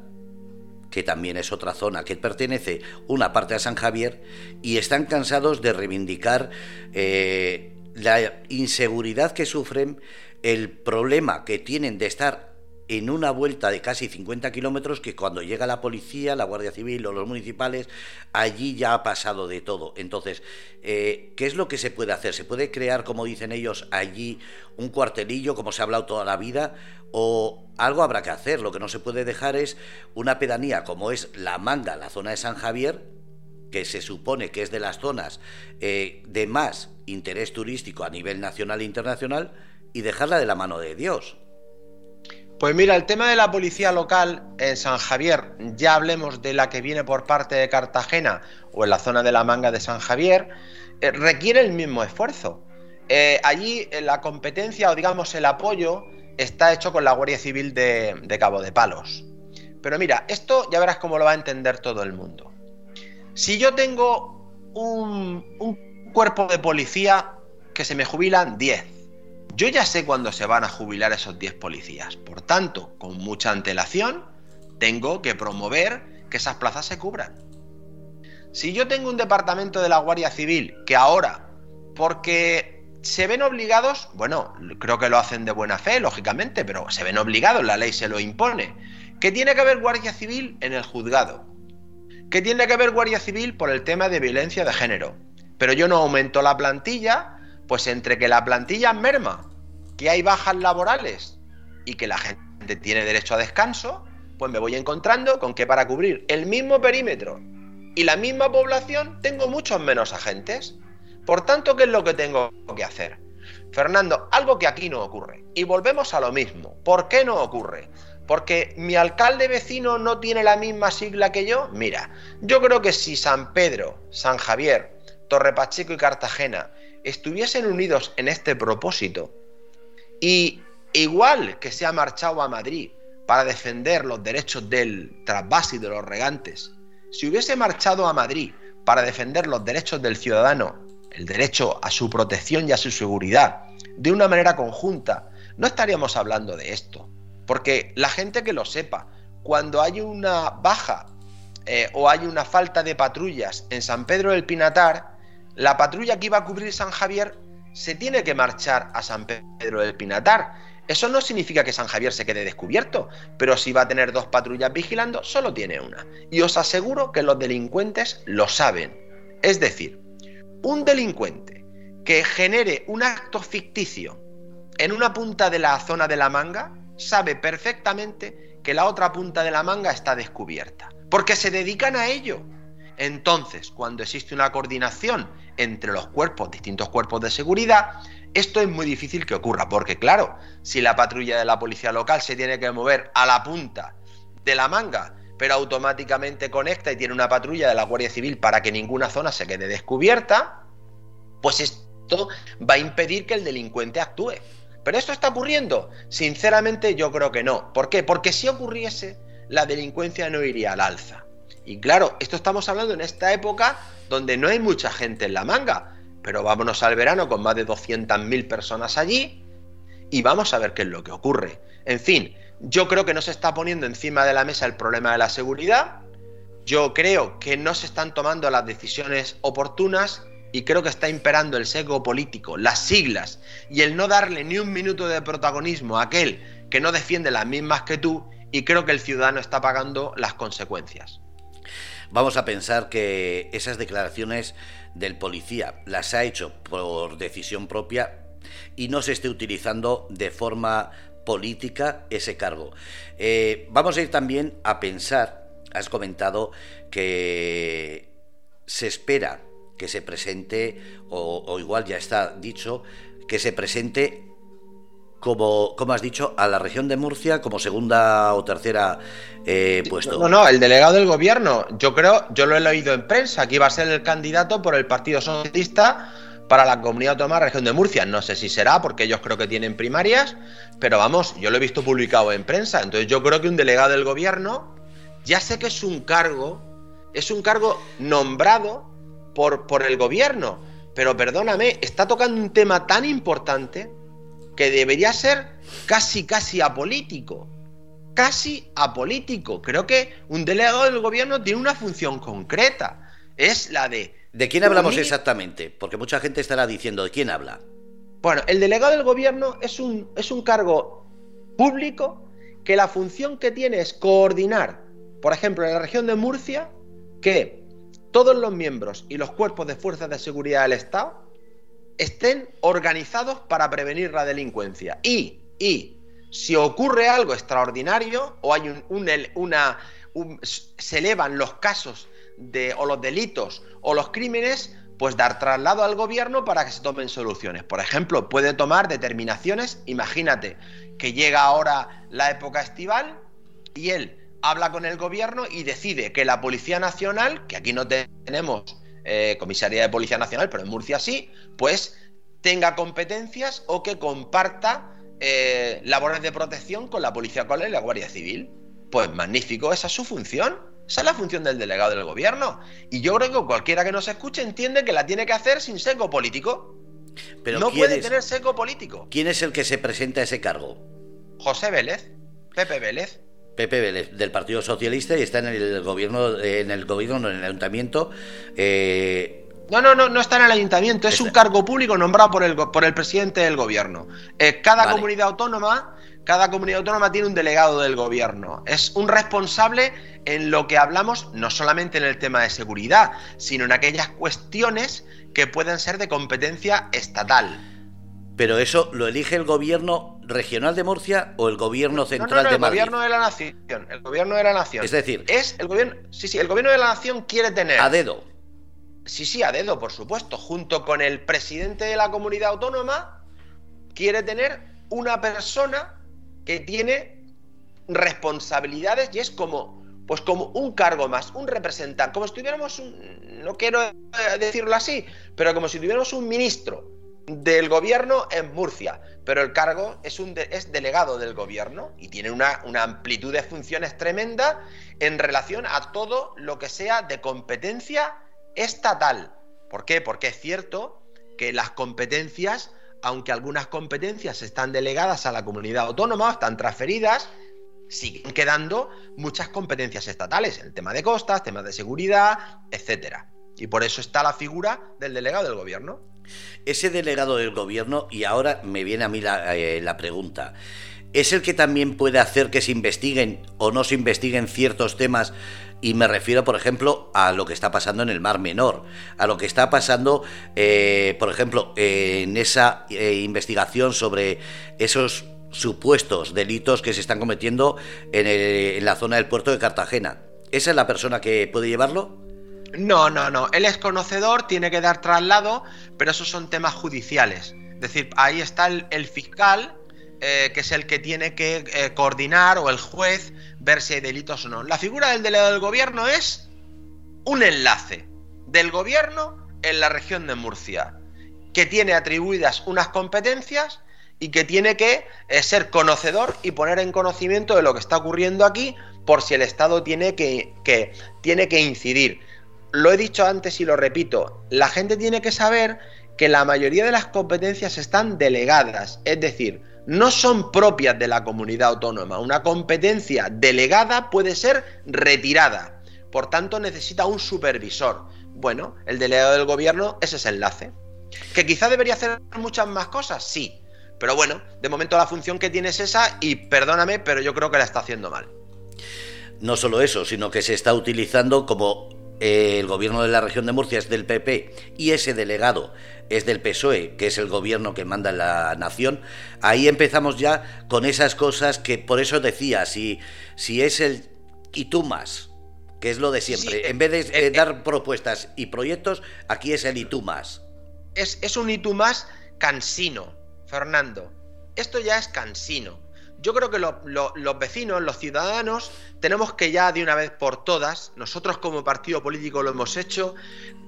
que también es otra zona que pertenece una parte a San Javier, y están cansados de reivindicar la inseguridad que sufren, el problema que tienen de estar en una vuelta de casi 50 kilómetros que cuando llega la policía, la Guardia Civil o los municipales, allí ya ha pasado de todo. Entonces, eh, ¿qué es lo que se puede hacer? ¿Se puede crear, como dicen ellos, allí un cuartelillo, como se ha hablado toda la vida? ¿O algo habrá que hacer? Lo que no se puede dejar es una pedanía como es La Manga, la zona de San Javier, que se supone que es de las zonas eh, de más interés turístico a nivel nacional e internacional, y dejarla de la mano de Dios. Pues mira, el tema de la policía local en San Javier, ya hablemos de la que viene por parte de Cartagena o en la zona de la manga de San Javier, eh, requiere el mismo esfuerzo. Eh, allí eh, la competencia o digamos el apoyo está hecho con la Guardia Civil de, Cabo de Palos. Pero mira, esto ya verás cómo lo va a entender todo el mundo. Si yo tengo un, cuerpo de policía que se me jubilan 10, yo ya sé cuándo se van a jubilar esos 10 policías. Por tanto, con mucha antelación, tengo que promover que esas plazas se cubran. Si yo tengo un departamento de la Guardia Civil que ahora, porque se ven obligados, bueno, creo que lo hacen de buena fe, lógicamente, pero se ven obligados, la ley se lo impone, que tiene que haber Guardia Civil en el juzgado, que tiene que haber Guardia Civil por el tema de violencia de género, pero yo no aumento la plantilla pues entre que la plantilla merma, que hay bajas laborales y que la gente tiene derecho a descanso, pues me voy encontrando con que para cubrir el mismo perímetro y la misma población tengo muchos menos agentes. Por tanto, ¿qué es lo que tengo que hacer? Fernando, algo que aquí no ocurre. Y volvemos a lo mismo. ¿Por qué no ocurre? Porque mi alcalde vecino no tiene la misma sigla que yo. Mira, yo creo que si San Pedro, San Javier, Torre Pacheco y Cartagena estuviesen unidos en este propósito y igual que se ha marchado a Madrid para defender los derechos del trasvase y de los regantes, si hubiese marchado a Madrid para defender los derechos del ciudadano, el derecho a su protección y a su seguridad, de una manera conjunta, no estaríamos hablando de esto. Porque la gente que lo sepa, cuando hay una baja eh, o hay una falta de patrullas en San Pedro del Pinatar, la patrulla que iba a cubrir San Javier se tiene que marchar a San Pedro del Pinatar. Eso no significa que San Javier se quede descubierto, pero si va a tener dos patrullas vigilando, solo tiene una. Y os aseguro que los delincuentes lo saben. Es decir, un delincuente que genere un acto ficticio en una punta de la zona de la manga sabe perfectamente que la otra punta de la manga está descubierta, porque se dedican a ello. Entonces, cuando existe una coordinación entre los cuerpos, distintos cuerpos de seguridad, esto es muy difícil que ocurra, porque claro, si la patrulla de la policía local se tiene que mover a la punta de la manga, pero automáticamente conecta y tiene una patrulla de la Guardia Civil para que ninguna zona se quede descubierta, pues esto va a impedir que el delincuente actúe. ¿Pero esto está ocurriendo? Sinceramente yo creo que no. ¿Por qué? Porque si ocurriese, la delincuencia no iría al alza. Y claro, esto estamos hablando en esta época donde no hay mucha gente en la manga, pero vámonos al verano con más de 200.000 personas allí y vamos a ver qué es lo que ocurre. En fin, yo creo que no se está poniendo encima de la mesa el problema de la seguridad, yo creo que no se están tomando las decisiones oportunas y creo que está imperando el sesgo político, las siglas y el no darle ni un minuto de protagonismo a aquel que no defiende las mismas que tú y creo que el ciudadano está pagando las consecuencias. Vamos a pensar que esas declaraciones del policía las ha hecho por decisión propia y no se esté utilizando de forma política ese cargo. Eh, vamos a ir también a pensar, has comentado que se espera que se presente, o, o igual ya está dicho, que se presente como, como has dicho, a la región de Murcia como segunda o tercera eh, puesto. No, no, el delegado del gobierno, yo creo, yo lo he leído en prensa, que iba a ser el candidato por el Partido Socialista para la comunidad autónoma región de Murcia. No sé si será, porque ellos creo que tienen primarias, pero vamos, yo lo he visto publicado en prensa. Entonces yo creo que un delegado del gobierno, ya sé que es un cargo, es un cargo nombrado por, por el gobierno, pero perdóname, está tocando un tema tan importante que debería ser casi, casi apolítico. Casi apolítico. Creo que un delegado del gobierno tiene una función concreta. Es la de... ¿De quién hablamos exactamente? Porque mucha gente estará diciendo, ¿de quién habla? Bueno, el delegado del gobierno es un, es un cargo público que la función que tiene es coordinar, por ejemplo, en la región de Murcia, que todos los miembros y los cuerpos de fuerzas de seguridad del Estado estén organizados para prevenir la delincuencia. Y, y si ocurre algo extraordinario o hay un, una, se elevan los casos de, o los delitos o los crímenes, pues dar traslado al gobierno para que se tomen soluciones. Por ejemplo, puede tomar determinaciones, imagínate que llega ahora la época estival y él habla con el gobierno y decide que la Policía Nacional, que aquí no tenemos eh, comisaría de Policía Nacional, pero en Murcia sí, pues tenga competencias o que comparta eh, labores de protección con la Policía Local y la Guardia Civil. Pues magnífico, esa es su función. Esa es la función del delegado del gobierno. Y yo creo que cualquiera que nos escuche entiende que la tiene que hacer sin seco político. Pero no puede tener seco político. ¿Quién es el que se presenta a ese cargo? José Vélez, Pepe Vélez. Pepe Vélez, del Partido Socialista y está en el gobierno, en el gobierno, en el ayuntamiento. Eh, no, no, no, no está en el ayuntamiento, es un cargo público nombrado por el, por el presidente del gobierno. Eh, cada comunidad autónoma, cada comunidad autónoma tiene un delegado del gobierno. Es un responsable en lo que hablamos, no solamente en el tema de seguridad, sino en aquellas cuestiones que pueden ser de competencia estatal. Pero eso lo elige el gobierno regional de Murcia o el gobierno central de Madrid. El gobierno de la nación. El gobierno de la nación. Es decir, es el gobierno. Sí, sí, el gobierno de la nación quiere tener. A dedo. Sí, sí, a dedo, por supuesto. Junto con el presidente de la comunidad autónoma, quiere tener una persona que tiene responsabilidades y es como, pues como un cargo más, un representante, como si tuviéramos un, no quiero eh, decirlo así, pero como si tuviéramos un ministro del gobierno en Murcia, pero el cargo es, un es delegado del gobierno y tiene una, una, amplitud de funciones tremenda en relación a todo lo que sea de competencia estatal. ¿Por qué? Porque es cierto que las competencias, aunque algunas competencias están delegadas a la comunidad autónoma, están transferidas, siguen quedando muchas competencias estatales, el tema de costas, temas de seguridad, etcétera. Y por eso está la figura del delegado del gobierno. Ese delegado del gobierno, y ahora me viene a mí eh, la, pregunta, ¿es el que también puede hacer que se investiguen o no se investiguen ciertos temas y me refiero, por ejemplo, a lo que está pasando en el Mar Menor, a lo que está pasando, eh, por ejemplo, en esa eh, investigación sobre esos supuestos delitos que se están cometiendo en, en, la zona del puerto de Cartagena. ¿Esa es la persona que puede llevarlo? No, no, no. Él es conocedor, tiene que dar traslado, pero esos son temas judiciales. Es decir, ahí está el, fiscal, eh, que es el que tiene que eh, coordinar, o el juez, ver si hay delitos o no. La figura del delegado del gobierno es un enlace del gobierno en la región de Murcia, que tiene atribuidas unas competencias y que tiene que eh, ser conocedor y poner en conocimiento de lo que está ocurriendo aquí por si el Estado tiene que, tiene que incidir lo he dicho antes y lo repito, la gente tiene que saber que la mayoría de las competencias están delegadas, es decir, no son propias de la comunidad autónoma. Una competencia delegada puede ser retirada, por tanto necesita un supervisor. Bueno, el delegado del gobierno es ese enlace. ¿Que quizá debería hacer muchas más cosas? Sí. Pero bueno, de momento la función que tiene es esa y perdóname, pero yo creo que la está haciendo mal. No solo eso, sino que se está utilizando como el gobierno de la región de Murcia es del PP y ese delegado es del PSOE, que es el gobierno que manda la nación, ahí empezamos ya con esas cosas que por eso decía, si, si es el y tú más, que es lo de siempre, en vez de eh, eh, dar propuestas y proyectos, aquí es el y tú más. Es, es un y tú más cansino, Fernando. Esto ya es cansino yo creo que los vecinos, los ciudadanos, tenemos que ya de una vez por todas, nosotros como partido político lo hemos hecho,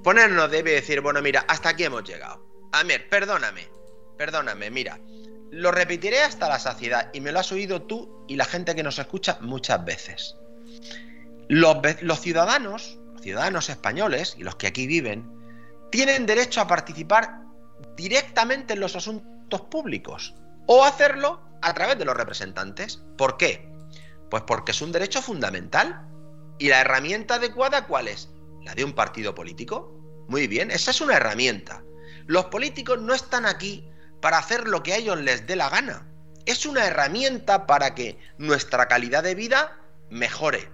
ponernos debe decir, bueno, mira, hasta aquí hemos llegado. A ver, perdóname, perdóname, mira, lo repetiré hasta la saciedad y me lo has oído tú y la gente que nos escucha muchas veces. Los, los ciudadanos, los ciudadanos españoles y los que aquí viven, tienen derecho a participar directamente en los asuntos públicos o hacerlo a través de los representantes. ¿Por qué? Pues porque es un derecho fundamental. ¿Y la herramienta adecuada cuál es? La de un partido político. Muy bien, esa es una herramienta. Los políticos no están aquí para hacer lo que a ellos les dé la gana. es una herramienta para que nuestra calidad de vida mejore,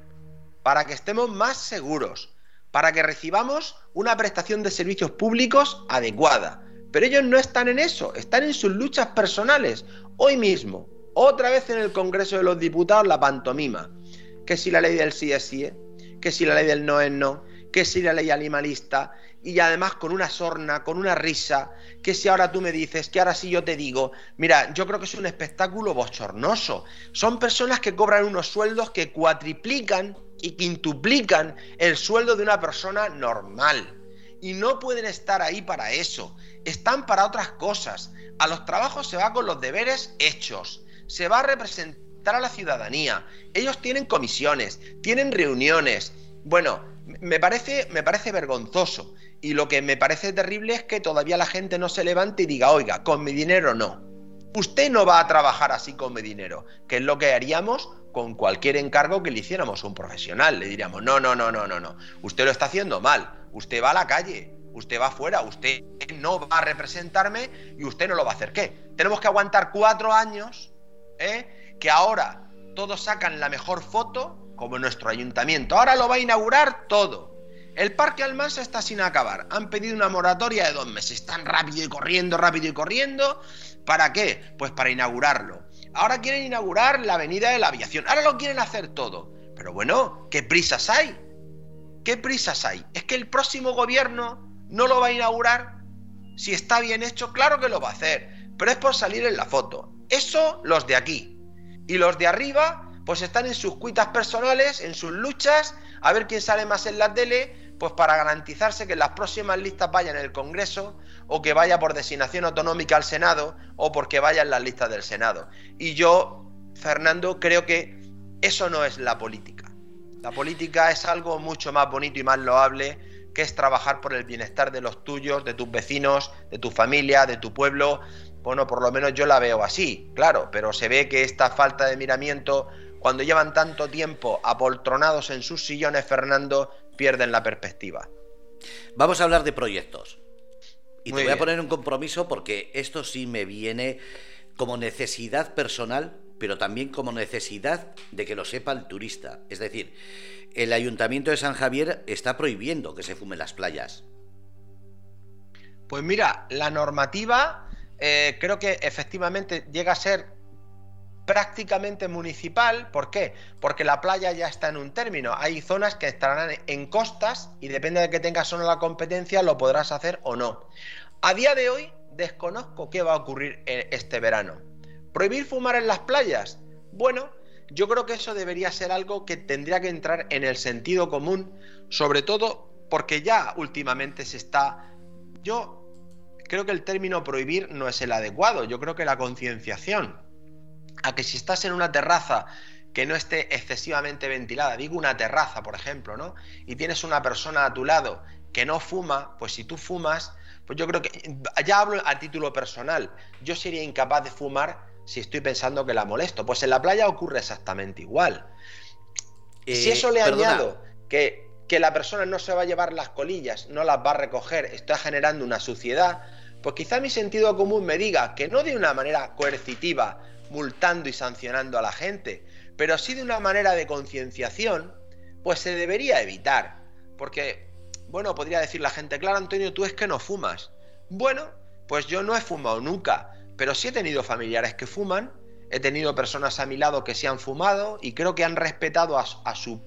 para que estemos más seguros, para que recibamos una prestación de servicios públicos adecuada. Pero ellos no están en eso, están en sus luchas personales. Hoy mismo, otra vez en el Congreso de los Diputados, la pantomima. Que si la ley del sí es sí, que si la ley del no es no, que si la ley animalista, y además con una sorna, con una risa, que si ahora tú me dices, que ahora sí yo te digo, mira, yo creo que es un espectáculo bochornoso. Son personas que cobran unos sueldos que cuatriplican y quintuplican el sueldo de una persona normal. Y no pueden estar ahí para eso, están para otras cosas. A los trabajos se va con los deberes hechos, se va a representar a la ciudadanía. Ellos tienen comisiones, tienen reuniones. Bueno, me parece, me parece vergonzoso. Y lo que me parece terrible es que todavía la gente no se levante y diga, oiga, con mi dinero no. Usted no va a trabajar así con mi dinero, que es lo que haríamos con cualquier encargo que le hiciéramos a un profesional. Le diríamos, no, no, no, no, no, no. Usted lo está haciendo mal. Usted va a la calle, usted va afuera, usted no va a representarme y usted no lo va a hacer. ¿Qué? Tenemos que aguantar cuatro años, ¿eh? que ahora todos sacan la mejor foto, como nuestro ayuntamiento. Ahora lo va a inaugurar todo. El Parque Almansa está sin acabar. Han pedido una moratoria de dos meses. Están rápido y corriendo, rápido y corriendo. ¿Para qué? Pues para inaugurarlo. Ahora quieren inaugurar la Avenida de la Aviación. Ahora lo quieren hacer todo. Pero bueno, ¿qué prisas hay? ¿Qué prisas hay? ¿Es que el próximo gobierno no lo va a inaugurar? Si está bien hecho, claro que lo va a hacer. Pero es por salir en la foto. Eso los de aquí. Y los de arriba, pues están en sus cuitas personales, en sus luchas, a ver quién sale más en la tele pues para garantizarse que las próximas listas vayan en el Congreso o que vaya por designación autonómica al Senado o porque vaya en las listas del Senado. Y yo, Fernando, creo que eso no es la política. La política es algo mucho más bonito y más loable que es trabajar por el bienestar de los tuyos, de tus vecinos, de tu familia, de tu pueblo. Bueno, por lo menos yo la veo así, claro, pero se ve que esta falta de miramiento, cuando llevan tanto tiempo apoltronados en sus sillones, Fernando, pierden la perspectiva. Vamos a hablar de proyectos. Y te voy a poner un compromiso porque esto sí me viene como necesidad personal, pero también como necesidad de que lo sepa el turista. Es decir, el Ayuntamiento de San Javier está prohibiendo que se fumen las playas. Pues mira, la normativa eh, creo que efectivamente llega a ser prácticamente municipal. ¿Por qué? Porque la playa ya está en un término. Hay zonas que estarán en costas y depende de que tengas o no la competencia, lo podrás hacer o no. A día de hoy desconozco qué va a ocurrir este verano. ¿Prohibir fumar en las playas? Bueno, yo creo que eso debería ser algo que tendría que entrar en el sentido común, sobre todo porque ya últimamente se está... Yo creo que el término prohibir no es el adecuado, yo creo que la concienciación a que si estás en una terraza que no esté excesivamente ventilada, digo una terraza, por ejemplo, ¿no? Y tienes una persona a tu lado que no fuma, pues si tú fumas, pues yo creo que, ya hablo a título personal, yo sería incapaz de fumar si estoy pensando que la molesto. Pues en la playa ocurre exactamente igual. Y si eh, eso le añado que, que la persona no se va a llevar las colillas, no las va a recoger, está generando una suciedad, pues quizá mi sentido común me diga que no de una manera coercitiva, multando y sancionando a la gente, pero sí de una manera de concienciación, pues se debería evitar. Porque, bueno, podría decir la gente, claro, Antonio, tú es que no fumas. Bueno, pues yo no he fumado nunca, pero sí he tenido familiares que fuman, he tenido personas a mi lado que se han fumado y creo que han respetado a, su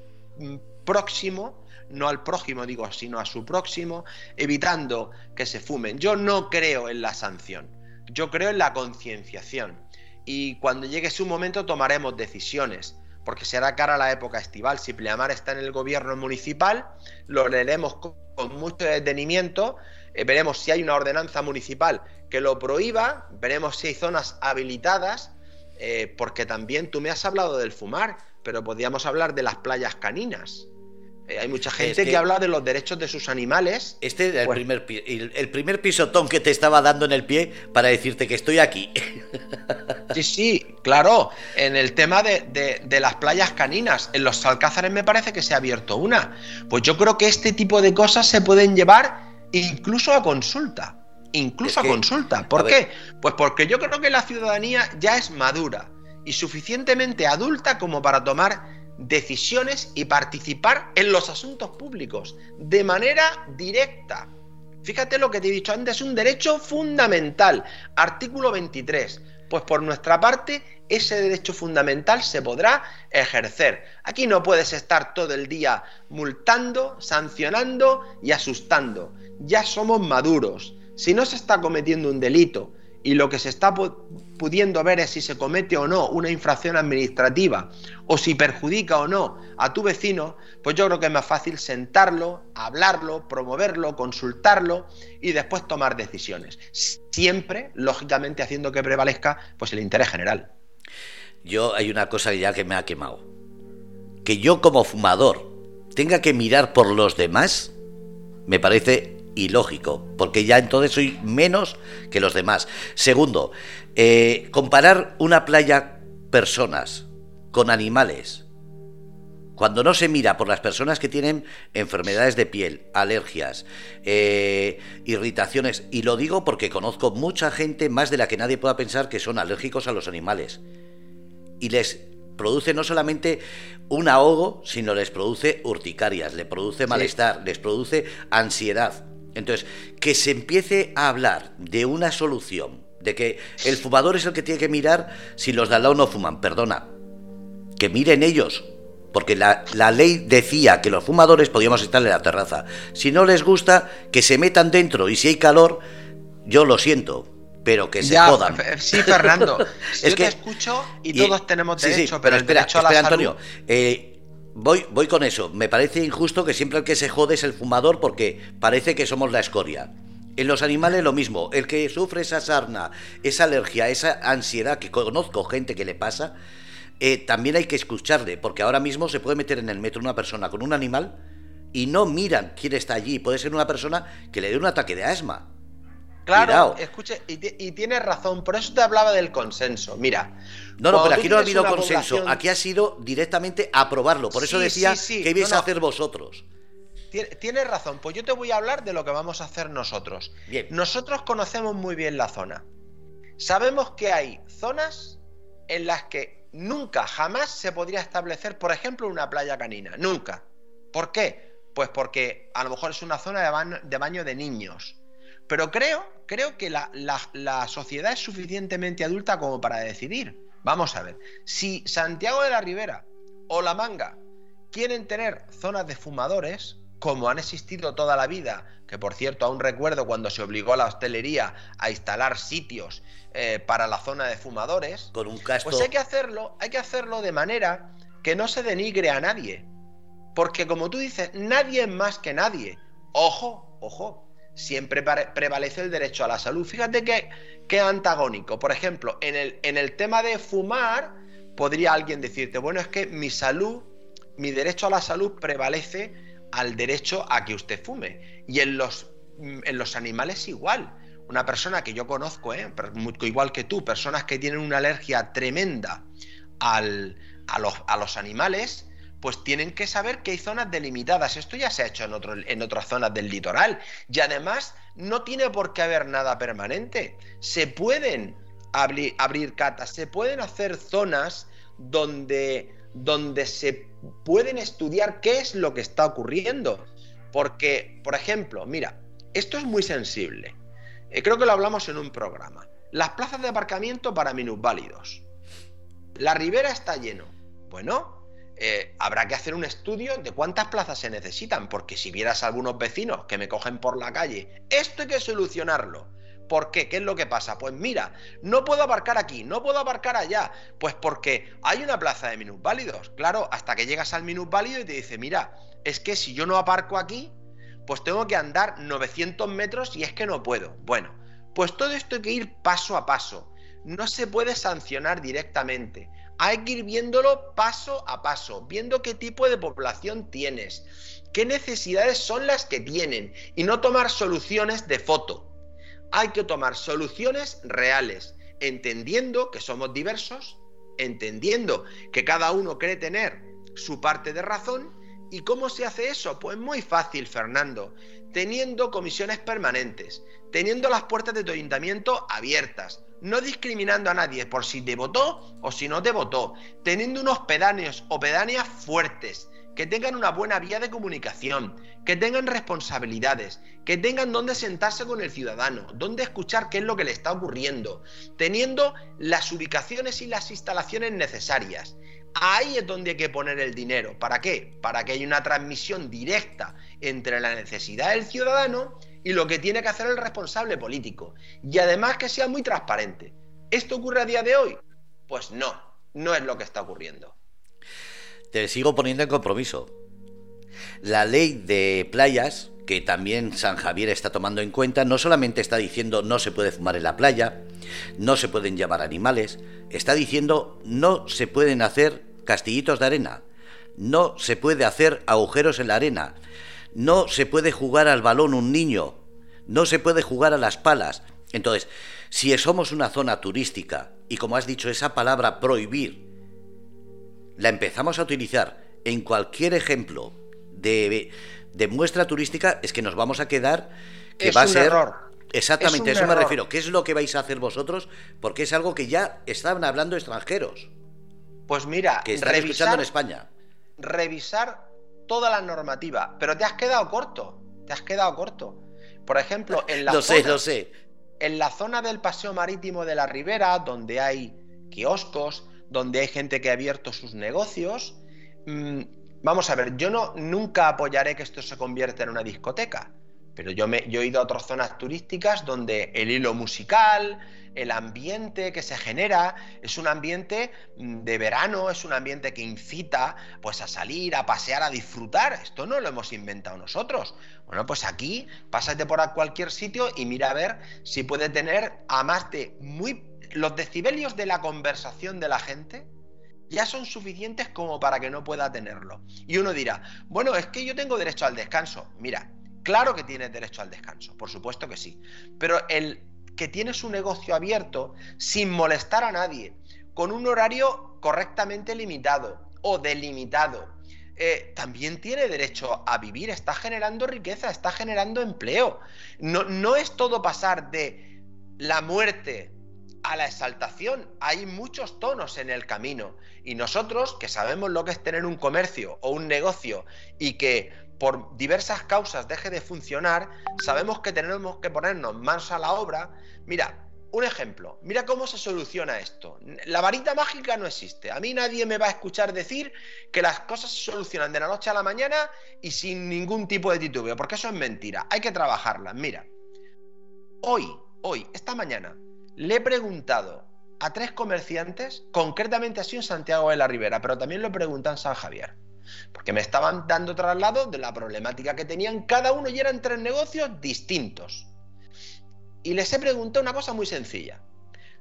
próximo, no al prójimo digo, sino a su próximo, evitando que se fumen. Yo no creo en la sanción, yo creo en la concienciación y cuando llegue su momento tomaremos decisiones, porque será cara la época estival. Si Pleamar está en el gobierno municipal, lo leeremos con, mucho detenimiento, eh, veremos si hay una ordenanza municipal que lo prohíba, veremos si hay zonas habilitadas, eh, porque también tú me has hablado del fumar, pero podríamos hablar de las playas caninas. Eh, hay mucha gente que, habla de los derechos de sus animales. Este es el, pues primer, el, primer pisotón que te estaba dando en el pie para decirte que estoy aquí. Sí, sí, claro. En el tema de, de, las playas caninas, en los Alcázares me parece que se ha abierto una. Pues yo creo que este tipo de cosas se pueden llevar incluso a consulta. Incluso a consulta. ¿Por qué? Pues porque yo creo que la ciudadanía ya es madura y suficientemente adulta como para tomar decisiones y participar en los asuntos públicos de manera directa. Fíjate lo que te he dicho antes, es un derecho fundamental. Artículo 23. Pues por nuestra parte, ese derecho fundamental se podrá ejercer. Aquí no puedes estar todo el día multando, sancionando y asustando. Ya somos maduros. Si no se está cometiendo un delito y lo que se está pudiendo ver es si se comete o no una infracción administrativa o si perjudica o no a tu vecino, pues yo creo que es más fácil sentarlo, hablarlo, promoverlo, consultarlo y después tomar decisiones. Siempre, lógicamente, haciendo que prevalezca pues el interés general. Yo hay una cosa ya que me ha quemado. Que yo como fumador tenga que mirar por los demás, me parece ilógico, porque ya entonces soy menos que los demás. Segundo, eh, comparar una playa personas con animales, cuando no se mira por las personas que tienen enfermedades de piel, alergias, eh, irritaciones, y lo digo porque conozco mucha gente, más de la que nadie pueda pensar, que son alérgicos a los animales. Y les produce no solamente un ahogo, sino les produce urticarias, les produce malestar, les produce ansiedad. Entonces, que se empiece a hablar de una solución, de que el fumador es el que tiene que mirar si los de al lado no fuman, perdona, que miren ellos, porque la, ley decía que los fumadores podíamos estar en la terraza. Si no les gusta, que se metan dentro y si hay calor, yo lo siento, pero que se jodan. Sí, Fernando, es yo que, te escucho y, todos tenemos derecho, pero, espera, espera, Antonio, eh, Voy, voy con eso. Me parece injusto que siempre el que se jode es el fumador porque parece que somos la escoria. En los animales lo mismo. El que sufre esa sarna, esa alergia, esa ansiedad, que conozco gente que le pasa, eh, también hay que escucharle, porque ahora mismo se puede meter en el metro una persona con un animal y no miran quién está allí. Puede ser una persona que le dé un ataque de asma. Claro, escuche, y, tienes razón, por eso te hablaba del consenso. Mira. No, no, pero aquí no ha habido consenso, aquí ha sido directamente aprobarlo. Por eso decía que ibais a hacer vosotros. Tienes razón, pues yo te voy a hablar de lo que vamos a hacer nosotros. Bien. Nosotros conocemos muy bien la zona. Sabemos que hay zonas en las que nunca, jamás se podría establecer, por ejemplo, una playa canina. Nunca. ¿Por qué? Pues porque a lo mejor es una zona de baño de niños pero creo, creo que la, sociedad es suficientemente adulta como para decidir. Vamos a ver, si Santiago de la Ribera o La Manga quieren tener zonas de fumadores, como han existido toda la vida, que por cierto aún recuerdo cuando se obligó a la hostelería a instalar sitios eh, para la zona de fumadores, con un pues hay que hacerlo, hay que hacerlo de manera que no se denigre a nadie, porque como tú dices, nadie es más que nadie. Ojo, ojo, siempre prevalece el derecho a la salud. Fíjate que, que antagónico. Por ejemplo, en el, en el tema de fumar, podría alguien decirte, bueno, es que mi salud, mi derecho a la salud prevalece al derecho a que usted fume. Y en los, en los animales igual. Una persona que yo conozco, ¿eh? igual que tú, personas que tienen una alergia tremenda al, a, los, a los animales, pues tienen que saber que hay zonas delimitadas. Esto ya se ha hecho en, en otras zonas del litoral. Y además no tiene por qué haber nada permanente. Se pueden abrir, abrir catas, se pueden hacer zonas donde, donde se pueden estudiar qué es lo que está ocurriendo. Porque, por ejemplo, mira, esto es muy sensible. Eh, creo que lo hablamos en un programa. Las plazas de aparcamiento para minusválidos. La ribera está lleno. Bueno, eh, habrá que hacer un estudio de cuántas plazas se necesitan, porque si vieras algunos vecinos que me cogen por la calle, esto hay que solucionarlo. ¿Por qué? ¿Qué es lo que pasa? Pues mira, no puedo aparcar aquí, no puedo aparcar allá. Pues porque hay una plaza de minusválidos. Claro, hasta que llegas al minusválido y te dice, mira, es que si yo no aparco aquí, pues tengo que andar 900 metros y es que no puedo. Bueno, pues todo esto hay que ir paso a paso. No se puede sancionar directamente hay que ir viéndolo paso a paso, viendo qué tipo de población tienes, qué necesidades son las que tienen y no tomar soluciones de foto. Hay que tomar soluciones reales, entendiendo que somos diversos, entendiendo que cada uno cree tener su parte de razón ¿Y cómo se hace eso? Pues muy fácil, Fernando. Teniendo comisiones permanentes, teniendo las puertas de tu ayuntamiento abiertas, no discriminando a nadie por si te votó o si no te votó, teniendo unos pedáneos o pedáneas fuertes, que tengan una buena vía de comunicación, que tengan responsabilidades, que tengan dónde sentarse con el ciudadano, dónde escuchar qué es lo que le está ocurriendo, teniendo las ubicaciones y las instalaciones necesarias. Ahí es donde hay que poner el dinero. ¿Para qué? Para que haya una transmisión directa entre la necesidad del ciudadano y lo que tiene que hacer el responsable político. Y además que sea muy transparente. ¿Esto ocurre a día de hoy? Pues no, no es lo que está ocurriendo. Te sigo poniendo en compromiso. La ley de playas, que también San Javier está tomando en cuenta, no solamente está diciendo no se puede fumar en la playa, no se pueden llevar animales, está diciendo no se pueden hacer castillitos de arena, no se puede hacer agujeros en la arena, no se puede jugar al balón un niño, no se puede jugar a las palas. Entonces, si somos una zona turística y como has dicho esa palabra prohibir, la empezamos a utilizar en cualquier ejemplo de, muestra turística, es que nos vamos a quedar que va a ser... Error. Exactamente, a eso me refiero. ¿Qué es lo que vais a hacer vosotros? Porque es algo que ya estaban hablando extranjeros. Pues mira, que están escuchando en España. Revisar toda la normativa, pero te has quedado corto, te has quedado corto. Por ejemplo, en la lo sé, lo sé. En la zona del paseo marítimo de la Ribera, donde hay kioscos, donde hay gente que ha abierto sus negocios, mm, vamos a ver, yo no nunca apoyaré que esto se convierta en una discoteca, pero yo, me, he ido a otras zonas turísticas donde el hilo musical, el ambiente que se genera es un ambiente mm, de verano, es un ambiente que incita pues a salir, a pasear, a disfrutar. Esto no lo hemos inventado nosotros. Bueno, pues aquí pásate por cualquier sitio y mira a ver si puede tener a más de muy los decibelios de la conversación de la gente ya son suficientes como para que no pueda tenerlo. Y uno dirá, bueno, es que yo tengo derecho al descanso. Mira, claro que tienes derecho al descanso, por supuesto que sí. Pero el que tiene su negocio abierto sin molestar a nadie, con un horario correctamente limitado o delimitado, eh, también tiene derecho a vivir, está generando riqueza, está generando empleo. No, no es todo pasar de la muerte a la exaltación. Hay muchos tonos en el camino. Y nosotros, que sabemos lo que es tener un comercio o un negocio y que por diversas causas deje de funcionar, sabemos que tenemos que ponernos manos a la obra. Mira, un ejemplo, mira cómo se soluciona esto. La varita mágica no existe. A mí nadie me va a escuchar decir que las cosas se solucionan de la noche a la mañana y sin ningún tipo de titubeo, porque eso es mentira. Hay que trabajarlas. Mira, hoy, hoy, esta mañana, le he preguntado a tres comerciantes, concretamente así en Santiago de la Ribera, pero también lo preguntan San Javier porque me estaban dando traslado de la problemática que tenían cada uno y eran tres negocios distintos. Y les he preguntado una cosa muy sencilla.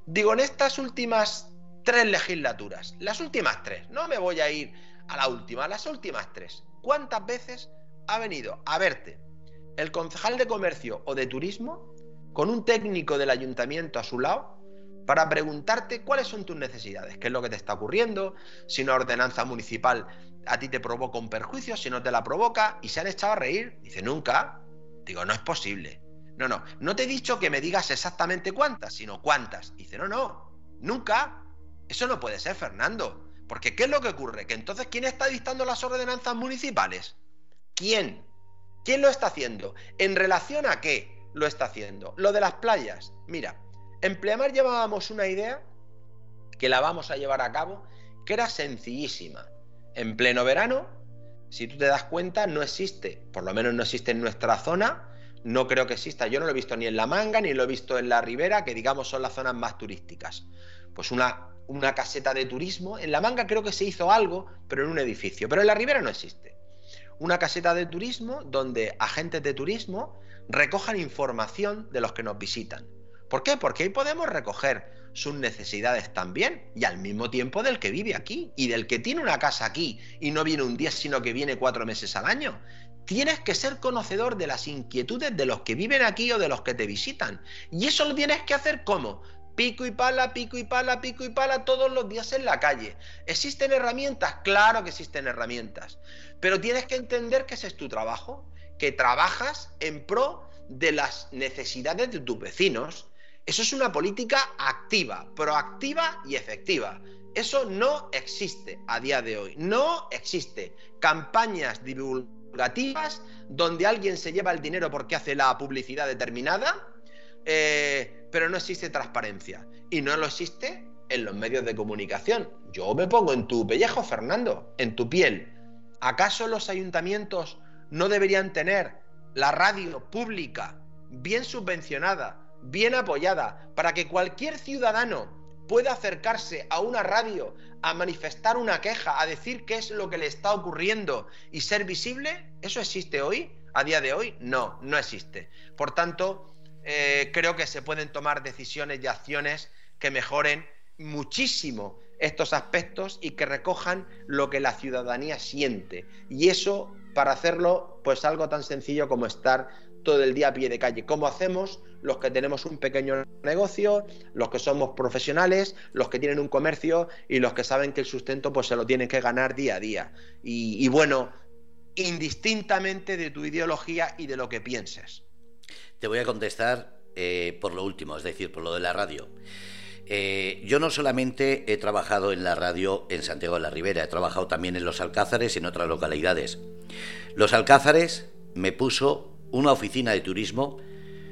Digo, en estas últimas tres legislaturas, las últimas tres, no me voy a ir a la última, las últimas tres, ¿cuántas veces ha venido a verte el concejal de comercio o de turismo con un técnico del ayuntamiento a su lado para preguntarte cuáles son tus necesidades, qué es lo que te está ocurriendo, si una ordenanza municipal a ti te provoca un perjuicio, si no te la provoca, y se han echado a reír. Dice, nunca. Digo, no es posible. No, no, no te he dicho que me digas exactamente cuántas, sino cuántas. Dice, no, no, nunca. Eso no puede ser, Fernando. Porque ¿qué es lo que ocurre? Que entonces, ¿quién está dictando las ordenanzas municipales? ¿Quién? ¿Quién lo está haciendo? ¿En relación a qué lo está haciendo? Lo de las playas. Mira, en Pleamar llevábamos una idea que la vamos a llevar a cabo, que era sencillísima en pleno verano, si tú te das cuenta, no existe, por lo menos no existe en nuestra zona, no creo que exista, yo no lo he visto ni en La Manga, ni lo he visto en La Ribera, que digamos son las zonas más turísticas. Pues una, una caseta de turismo, en La Manga creo que se hizo algo, pero en un edificio, pero en La Ribera no existe. Una caseta de turismo donde agentes de turismo recojan información de los que nos visitan. ¿Por qué? Porque ahí podemos recoger sus necesidades también y al mismo tiempo del que vive aquí y del que tiene una casa aquí y no viene un día sino que viene cuatro meses al año. Tienes que ser conocedor de las inquietudes de los que viven aquí o de los que te visitan. Y eso lo tienes que hacer como Pico y pala, pico y pala, pico y pala todos los días en la calle. ¿Existen herramientas? Claro que existen herramientas. Pero tienes que entender que ese es tu trabajo, que trabajas en pro de las necesidades de tus vecinos. Eso es una política activa, proactiva y efectiva. Eso no existe a día de hoy. No existe. Campañas divulgativas donde alguien se lleva el dinero porque hace la publicidad determinada, eh, pero no existe transparencia. Y no lo existe en los medios de comunicación. Yo me pongo en tu pellejo, Fernando, en tu piel. ¿Acaso los ayuntamientos no deberían tener la radio pública bien subvencionada, bien apoyada, para que cualquier ciudadano pueda acercarse a una radio a manifestar una queja, a decir qué es lo que le está ocurriendo y ser visible? ¿Eso existe hoy? ¿A día de hoy? No, no existe. Por tanto, eh, creo que se pueden tomar decisiones y acciones que mejoren muchísimo estos aspectos y que recojan lo que la ciudadanía siente. Y eso, para hacerlo, pues algo tan sencillo como estar todo el día a pie de calle. ¿Cómo hacemos los que tenemos un pequeño negocio, los que somos profesionales, los que tienen un comercio y los que saben que el sustento pues se lo tienen que ganar día a día? Y, bueno, indistintamente de tu ideología y de lo que pienses. Te voy a contestar eh, por lo último, es decir, por lo de la radio. Eh, yo no solamente he trabajado en la radio en Santiago de la Ribera, he trabajado también en Los Alcázares y en otras localidades. Los Alcázares me puso una oficina de turismo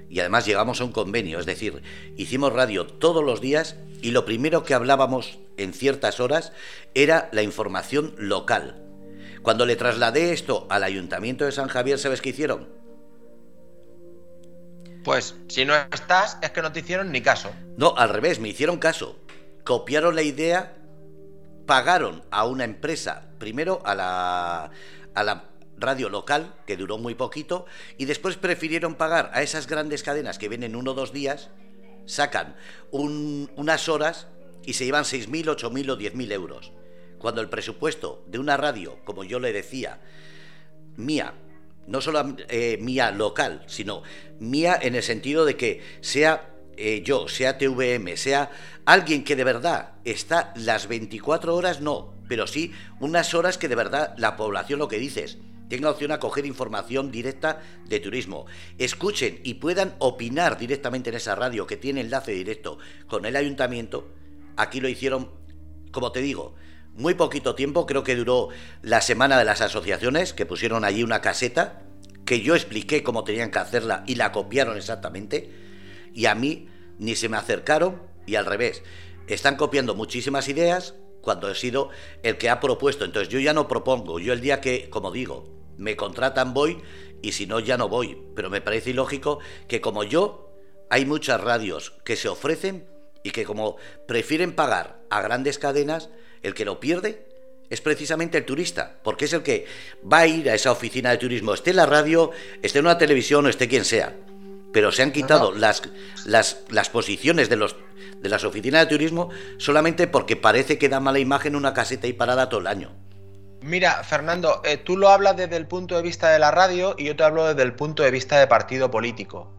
y además llegamos a un convenio, es decir, hicimos radio todos los días y lo primero que hablábamos en ciertas horas era la información local. Cuando le trasladé esto al ayuntamiento de San Javier, ¿sabes qué hicieron? Pues si no estás, es que no te hicieron ni caso. No, al revés, me hicieron caso. Copiaron la idea, pagaron a una empresa, primero a la, a la radio local, que duró muy poquito, y después prefirieron pagar a esas grandes cadenas que vienen uno o dos días, sacan unas horas y se llevan 6.000, 8.000 o 10.000 euros. Cuando el presupuesto de una radio, como yo le decía, mía, no solo eh, mía local, sino mía en el sentido de que sea eh, yo, sea TVM, sea alguien que de verdad está las 24 horas, no, pero sí unas horas que de verdad la población, lo que dices, tenga opción a coger información directa de turismo, escuchen y puedan opinar directamente en esa radio que tiene enlace directo con el ayuntamiento, aquí lo hicieron, como te digo, muy poquito tiempo, creo que duró la semana de las asociaciones, que pusieron allí una caseta, que yo expliqué cómo tenían que hacerla y la copiaron exactamente, y a mí ni se me acercaron y al revés. Están copiando muchísimas ideas cuando he sido el que ha propuesto. Entonces yo ya no propongo, yo el día que, como digo, me contratan voy y si no ya no voy. Pero me parece ilógico que como yo, hay muchas radios que se ofrecen y que como prefieren pagar a grandes cadenas, el que lo pierde es precisamente el turista, porque es el que va a ir a esa oficina de turismo, esté en la radio, esté en una televisión o esté quien sea. Pero se han quitado Las, las, las posiciones de, los, de las oficinas de turismo solamente porque parece que da mala imagen una caseta y parada todo el año. Mira, Fernando, eh, tú lo hablas desde el punto de vista de la radio y yo te hablo desde el punto de vista de partido político.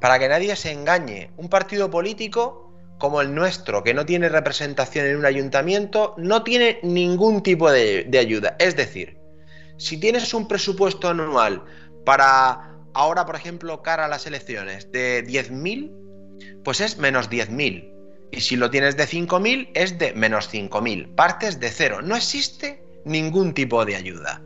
Para que nadie se engañe, un partido político como el nuestro, que no tiene representación en un ayuntamiento, no tiene ningún tipo de, ayuda. Es decir, si tienes un presupuesto anual para ahora, por ejemplo, cara a las elecciones de 10.000, pues es menos 10.000. Y si lo tienes de 5.000, es de menos 5.000. Partes de cero. No existe ningún tipo de ayuda.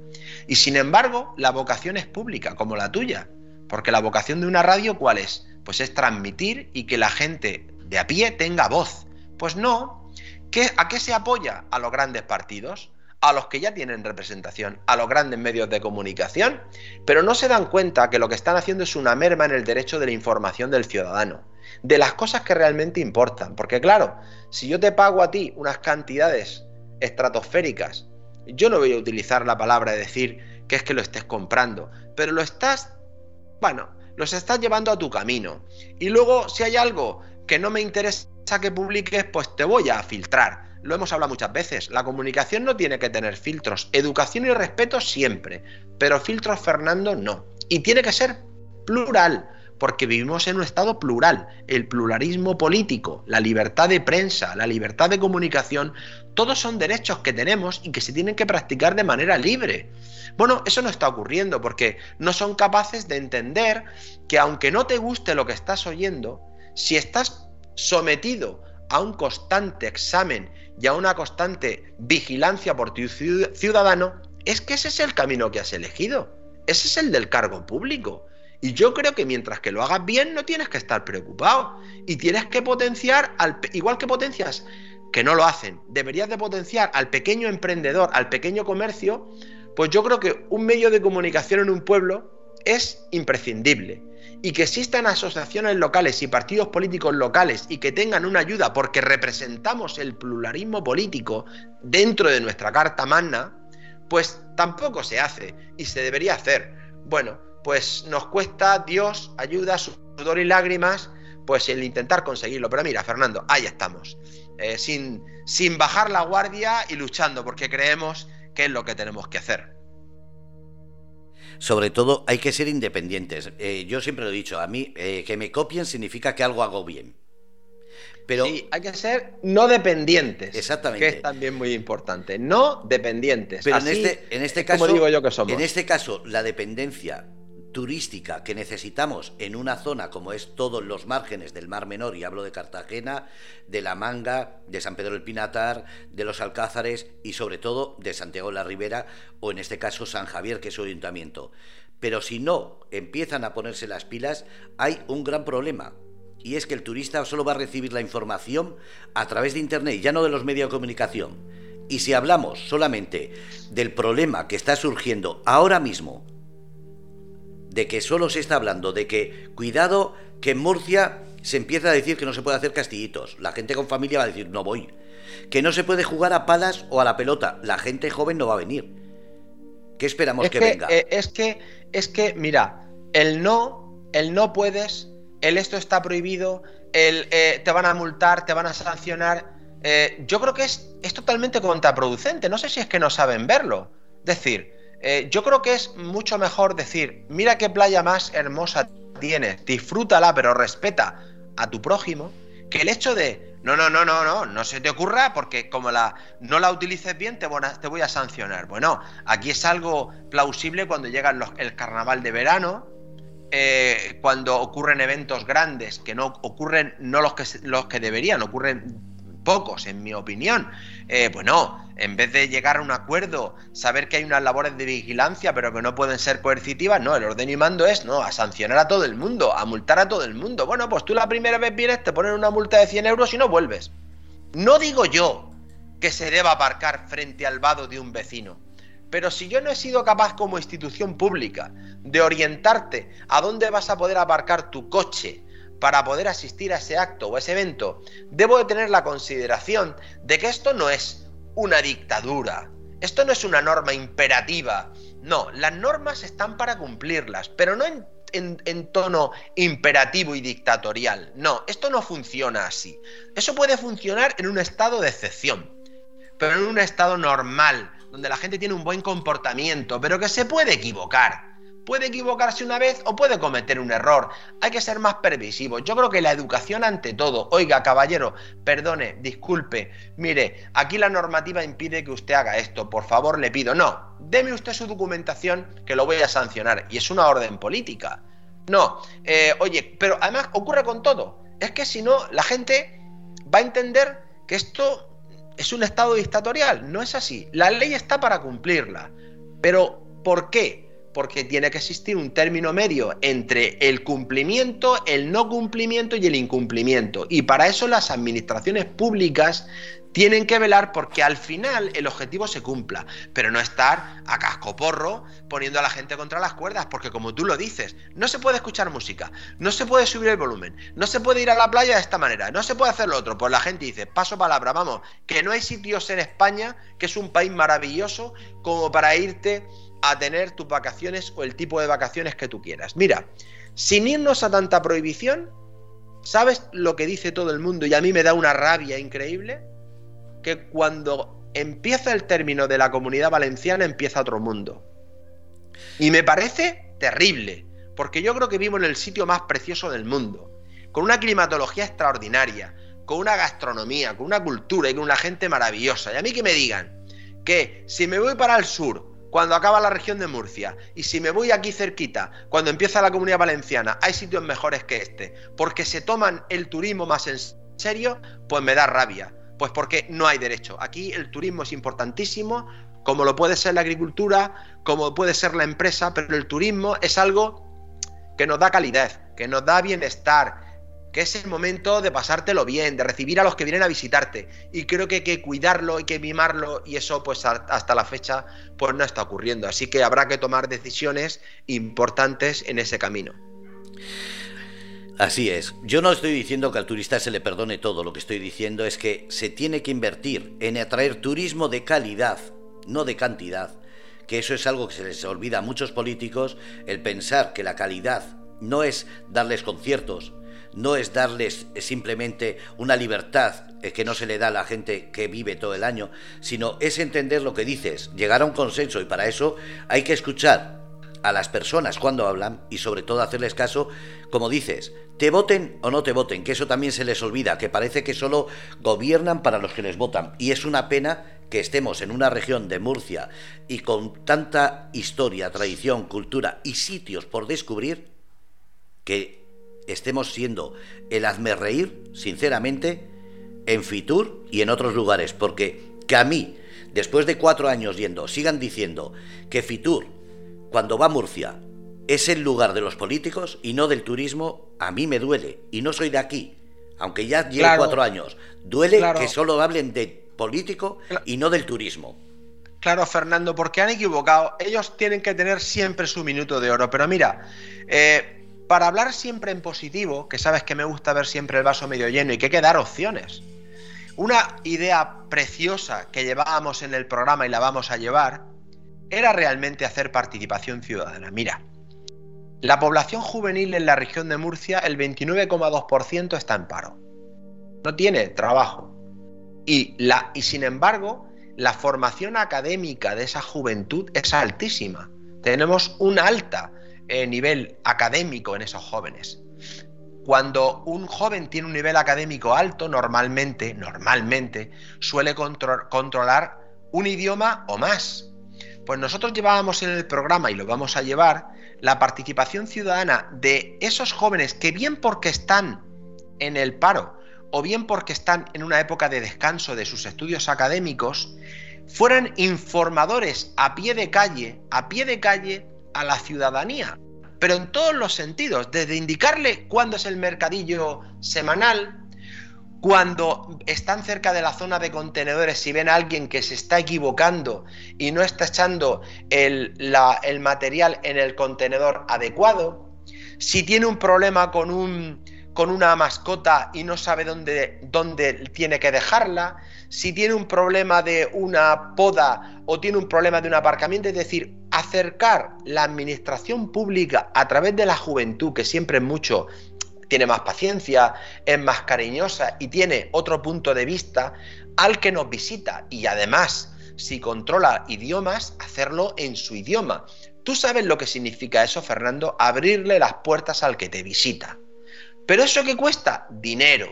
Y sin embargo, la vocación es pública, como la tuya. Porque la vocación de una radio, ¿cuál es? Pues es transmitir y que la gente de a pie tenga voz. Pues no. ¿Qué, ¿A qué se apoya? A los grandes partidos, a los que ya tienen representación, a los grandes medios de comunicación, pero no se dan cuenta que lo que están haciendo es una merma en el derecho de la información del ciudadano, de las cosas que realmente importan. Porque claro, si yo te pago a ti unas cantidades estratosféricas, yo no voy a utilizar la palabra de decir que es que lo estés comprando, pero lo estás, bueno, los estás llevando a tu camino. Y luego, si hay algo que no me interesa que publiques, pues te voy a filtrar. Lo hemos hablado muchas veces, la comunicación no tiene que tener filtros, educación y respeto siempre, pero filtros Fernando no. Y tiene que ser plural, porque vivimos en un Estado plural. El pluralismo político, la libertad de prensa, la libertad de comunicación, todos son derechos que tenemos y que se tienen que practicar de manera libre. Bueno, eso no está ocurriendo porque no son capaces de entender que aunque no te guste lo que estás oyendo, si estás sometido a un constante examen y a una constante vigilancia por tu ciudadano, es que ese es el camino que has elegido. Ese es el del cargo público. Y yo creo que mientras que lo hagas bien no tienes que estar preocupado. Y tienes que potenciar, al, igual que potencias, que no lo hacen, deberías de potenciar al pequeño emprendedor, al pequeño comercio, pues yo creo que un medio de comunicación en un pueblo es imprescindible. Y que existan asociaciones locales y partidos políticos locales y que tengan una ayuda porque representamos el pluralismo político dentro de nuestra Carta Magna, pues tampoco se hace y se debería hacer. Bueno, pues nos cuesta Dios, ayuda, sudor y lágrimas, pues el intentar conseguirlo. Pero mira, Fernando, ahí estamos, eh, sin, sin bajar la guardia y luchando, porque creemos que es lo que tenemos que hacer. Sobre todo hay que ser independientes. Eh, yo siempre lo he dicho, a mí eh, que me copien significa que algo hago bien. Pero, sí, hay que ser no dependientes. Exactamente. Que es también muy importante. No dependientes. Pero en, este, en este caso. digo yo que somos. En este caso, la dependencia turística que necesitamos en una zona como es todos los márgenes del Mar Menor, y hablo de Cartagena, de La Manga, de San Pedro del Pinatar, de los Alcázares y sobre todo de Santiago de la Ribera o en este caso San Javier, que es su ayuntamiento. Pero si no empiezan a ponerse las pilas, hay un gran problema. Y es que el turista solo va a recibir la información a través de Internet, ya no de los medios de comunicación. Y si hablamos solamente del problema que está surgiendo ahora mismo de que solo se está hablando de que, cuidado, que en Murcia se empieza a decir que no se puede hacer castillitos. La gente con familia va a decir, no voy. Que no se puede jugar a palas o a la pelota. La gente joven no va a venir. ¿Qué esperamos que, venga? Eh, es que, es que, mira, el no, el no puedes, el esto está prohibido, el eh, te van a multar, te van a sancionar. Eh, yo creo que es, es totalmente contraproducente. No sé si es que no saben verlo. Es decir, eh, yo creo que es mucho mejor decir, mira qué playa más hermosa tienes, disfrútala, pero respeta a tu prójimo, que el hecho de, no, no, no, no, no, no se te ocurra porque como la no la utilices bien te voy a, sancionar. Bueno, aquí es algo plausible cuando llega el carnaval de verano, eh, cuando ocurren eventos grandes, que no ocurren, no los que, los que deberían, ocurren pocos, en mi opinión. Eh, bueno, en vez de llegar a un acuerdo, saber que hay unas labores de vigilancia, pero que no pueden ser coercitivas, no, el orden y mando es, no, a sancionar a todo el mundo, a multar a todo el mundo. Bueno, pues tú la primera vez vienes, te ponen una multa de 100 euros y no vuelves. No digo yo que se deba aparcar frente al vado de un vecino. Pero si yo no he sido capaz como institución pública de orientarte a dónde vas a poder aparcar tu coche, para poder asistir a ese acto o ese evento, debo de tener la consideración de que esto no es una dictadura, esto no es una norma imperativa, no, las normas están para cumplirlas, pero no en, tono imperativo y dictatorial, no, esto no funciona así, eso puede funcionar en un estado de excepción, pero en un estado normal, donde la gente tiene un buen comportamiento, pero que se puede equivocar puede equivocarse una vez o puede cometer un error. Hay que ser más previsivos. Yo creo que la educación ante todo. Oiga, caballero, perdone, disculpe. Mire, aquí la normativa impide que usted haga esto. Por favor, le pido. No, deme usted su documentación que lo voy a sancionar. Y es una orden política. No, eh, oye, pero además ocurre con todo. Es que si no, la gente va a entender que esto es un estado dictatorial. No es así. La ley está para cumplirla. Pero, ¿por qué? Porque tiene que existir un término medio entre el cumplimiento, el no cumplimiento y el incumplimiento. Y para eso las administraciones públicas tienen que velar porque al final el objetivo se cumpla, pero no estar a cascoporro poniendo a la gente contra las cuerdas, porque como tú lo dices, no se puede escuchar música, no se puede subir el volumen, no se puede ir a la playa de esta manera, no se puede hacer lo otro. Pues la gente dice, paso palabra, vamos, que no hay sitios en España, que es un país maravilloso, como para irte a tener tus vacaciones o el tipo de vacaciones que tú quieras. Mira, sin irnos a tanta prohibición, ¿sabes lo que dice todo el mundo? Y a mí me da una rabia increíble, que cuando empieza el término de la comunidad valenciana empieza otro mundo. Y me parece terrible, porque yo creo que vivimos en el sitio más precioso del mundo, con una climatología extraordinaria, con una gastronomía, con una cultura y con una gente maravillosa. Y a mí que me digan que si me voy para el sur, cuando acaba la región de Murcia, y si me voy aquí cerquita, cuando empieza la comunidad valenciana, hay sitios mejores que este, porque se toman el turismo más en serio, pues me da rabia. Pues porque no hay derecho. Aquí el turismo es importantísimo, como lo puede ser la agricultura, como puede ser la empresa, pero el turismo es algo que nos da calidad, que nos da bienestar, que es el momento de pasártelo bien, de recibir a los que vienen a visitarte. Y creo que hay que cuidarlo, hay que mimarlo y eso pues hasta la fecha pues no está ocurriendo. Así que habrá que tomar decisiones importantes en ese camino. Así es. Yo no estoy diciendo que al turista se le perdone todo, lo que estoy diciendo es que se tiene que invertir en atraer turismo de calidad, no de cantidad, que eso es algo que se les olvida a muchos políticos, el pensar que la calidad no es darles conciertos, no es darles simplemente una libertad eh, que no se le da a la gente que vive todo el año, sino es entender lo que dices, llegar a un consenso y para eso hay que escuchar a las personas cuando hablan y sobre todo hacerles caso, como dices, te voten o no te voten, que eso también se les olvida, que parece que solo gobiernan para los que les votan. Y es una pena que estemos en una región de Murcia y con tanta historia, tradición, cultura y sitios por descubrir, que estemos siendo el hazme reír, sinceramente, en Fitur y en otros lugares, porque que a mí, después de cuatro años yendo, sigan diciendo que Fitur, cuando va a Murcia, es el lugar de los políticos y no del turismo, a mí me duele. Y no soy de aquí, aunque ya lleve cuatro años. Duele que solo hablen de político y no del turismo. Claro, Fernando, porque han equivocado. Ellos tienen que tener siempre su minuto de oro. Pero mira, eh, para hablar siempre en positivo, que sabes que me gusta ver siempre el vaso medio lleno y que hay que dar opciones. Una idea preciosa que llevábamos en el programa y la vamos a llevar era realmente hacer participación ciudadana. Mira, la población juvenil en la región de Murcia, el 29,2% está en paro. No tiene trabajo. Y, la, y sin embargo, la formación académica de esa juventud es altísima. Tenemos una alta eh, nivel académico en esos jóvenes. Cuando un joven tiene un nivel académico alto, normalmente, normalmente, suele controlar un idioma o más. Pues nosotros llevábamos en el programa y lo vamos a llevar la participación ciudadana de esos jóvenes que bien porque están en el paro o bien porque están en una época de descanso de sus estudios académicos, fueran informadores a pie de calle, a pie de calle a la ciudadanía, pero en todos los sentidos, desde indicarle cuándo es el mercadillo semanal, cuando están cerca de la zona de contenedores, si ven a alguien que se está equivocando y no está echando el, material en el contenedor adecuado, si tiene un problema con una mascota y no sabe dónde, dónde tiene que dejarla, si tiene un problema de una poda o tiene un problema de un aparcamiento, es decir, acercar la administración pública a través de la juventud, que siempre es mucho tiene más paciencia, es más cariñosa y tiene otro punto de vista al que nos visita y además si controla idiomas, hacerlo en su idioma. Tú sabes lo que significa eso, Fernando, abrirle las puertas al que te visita. ¿Pero eso qué cuesta? Dinero.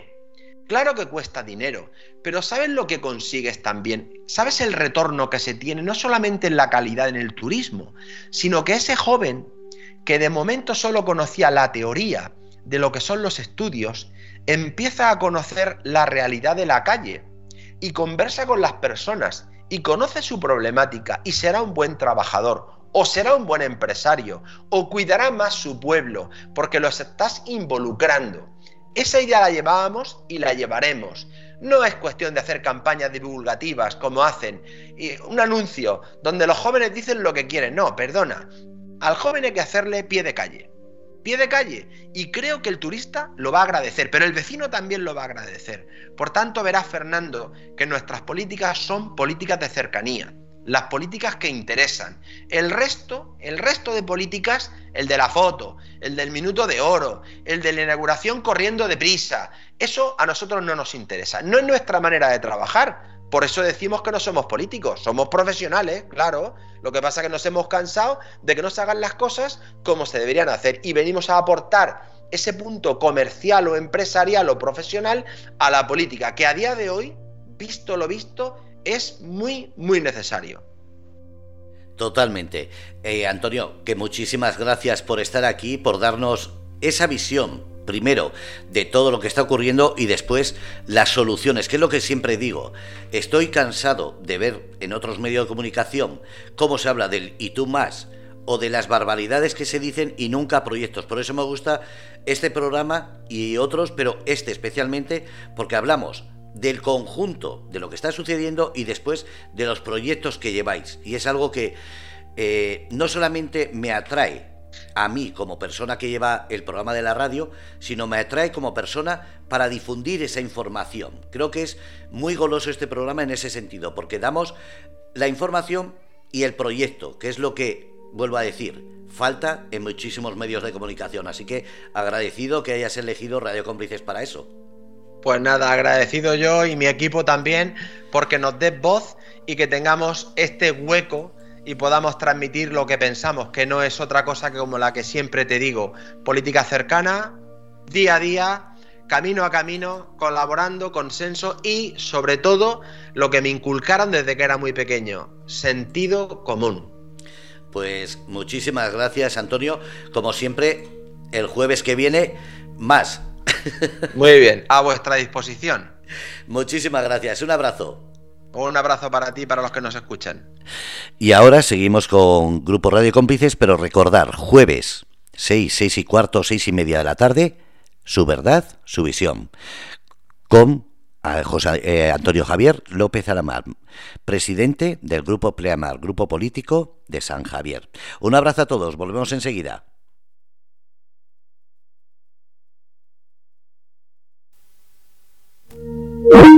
Claro que cuesta dinero, pero ¿sabes lo que consigues también? ¿Sabes el retorno que se tiene no solamente en la calidad en el turismo, sino que ese joven que de momento solo conocía la teoría de lo que son los estudios, empieza a conocer la realidad de la calle y conversa con las personas y conoce su problemática y será un buen trabajador o será un buen empresario, o cuidará más su pueblo, porque los estás involucrando. Esa idea la llevábamos y la llevaremos. No es cuestión de hacer campañas divulgativas como hacen un anuncio donde los jóvenes dicen lo que quieren. No, perdona. Al joven hay que hacerle pie de calle. Pie de calle. Y creo que el turista lo va a agradecer, pero el vecino también lo va a agradecer. Por tanto, verás, Fernando, que nuestras políticas son políticas de cercanía las políticas que interesan. El resto, el resto de políticas, el de la foto, el del minuto de oro, el de la inauguración corriendo deprisa, eso a nosotros no nos interesa. No es nuestra manera de trabajar, Por eso decimos que no somos políticos, somos profesionales, claro. Lo que pasa es que nos hemos cansado de que no se hagan las cosas como se deberían hacer y venimos a aportar ese punto comercial o empresarial o profesional a la política, que a día de hoy, visto lo visto, es muy, muy necesario. Totalmente. Eh, Antonio, que muchísimas gracias por estar aquí, por darnos esa visión primero de todo lo que está ocurriendo y después las soluciones, que es lo que siempre digo. Estoy cansado de ver en otros medios de comunicación cómo se habla del y tú más o de las barbaridades que se dicen y nunca proyectos. Por eso me gusta este programa y otros, pero este especialmente porque hablamos del conjunto de lo que está sucediendo y después de los proyectos que lleváis. Y es algo que eh, no solamente me atrae a mí como persona que lleva el programa de la radio, sino me atrae como persona para difundir esa información. Creo que es muy goloso este programa en ese sentido, porque damos la información y el proyecto, que es lo que, vuelvo a decir, falta en muchísimos medios de comunicación. Así que agradecido que hayas elegido Radio Cómplices para eso. Pues nada, agradecido yo y mi equipo también porque nos des voz y que tengamos este hueco y podamos transmitir lo que pensamos, que no es otra cosa que como la que siempre te digo, política cercana, día a día, camino a camino, colaborando, consenso y sobre todo lo que me inculcaron desde que era muy pequeño, sentido común. Pues muchísimas gracias Antonio, como siempre, el jueves que viene, más. Muy bien, a vuestra disposición. Muchísimas gracias, un abrazo. Un abrazo para ti y para los que nos escuchan. Y ahora seguimos con Grupo Radio Cómplices, pero recordar, jueves 6, 6 y cuarto, 6 y media de la tarde, su verdad, su visión, con José eh, Antonio Javier López Alamar, presidente del Grupo Pleamar, Grupo Político de San Javier. Un abrazo a todos, volvemos enseguida. Yeah.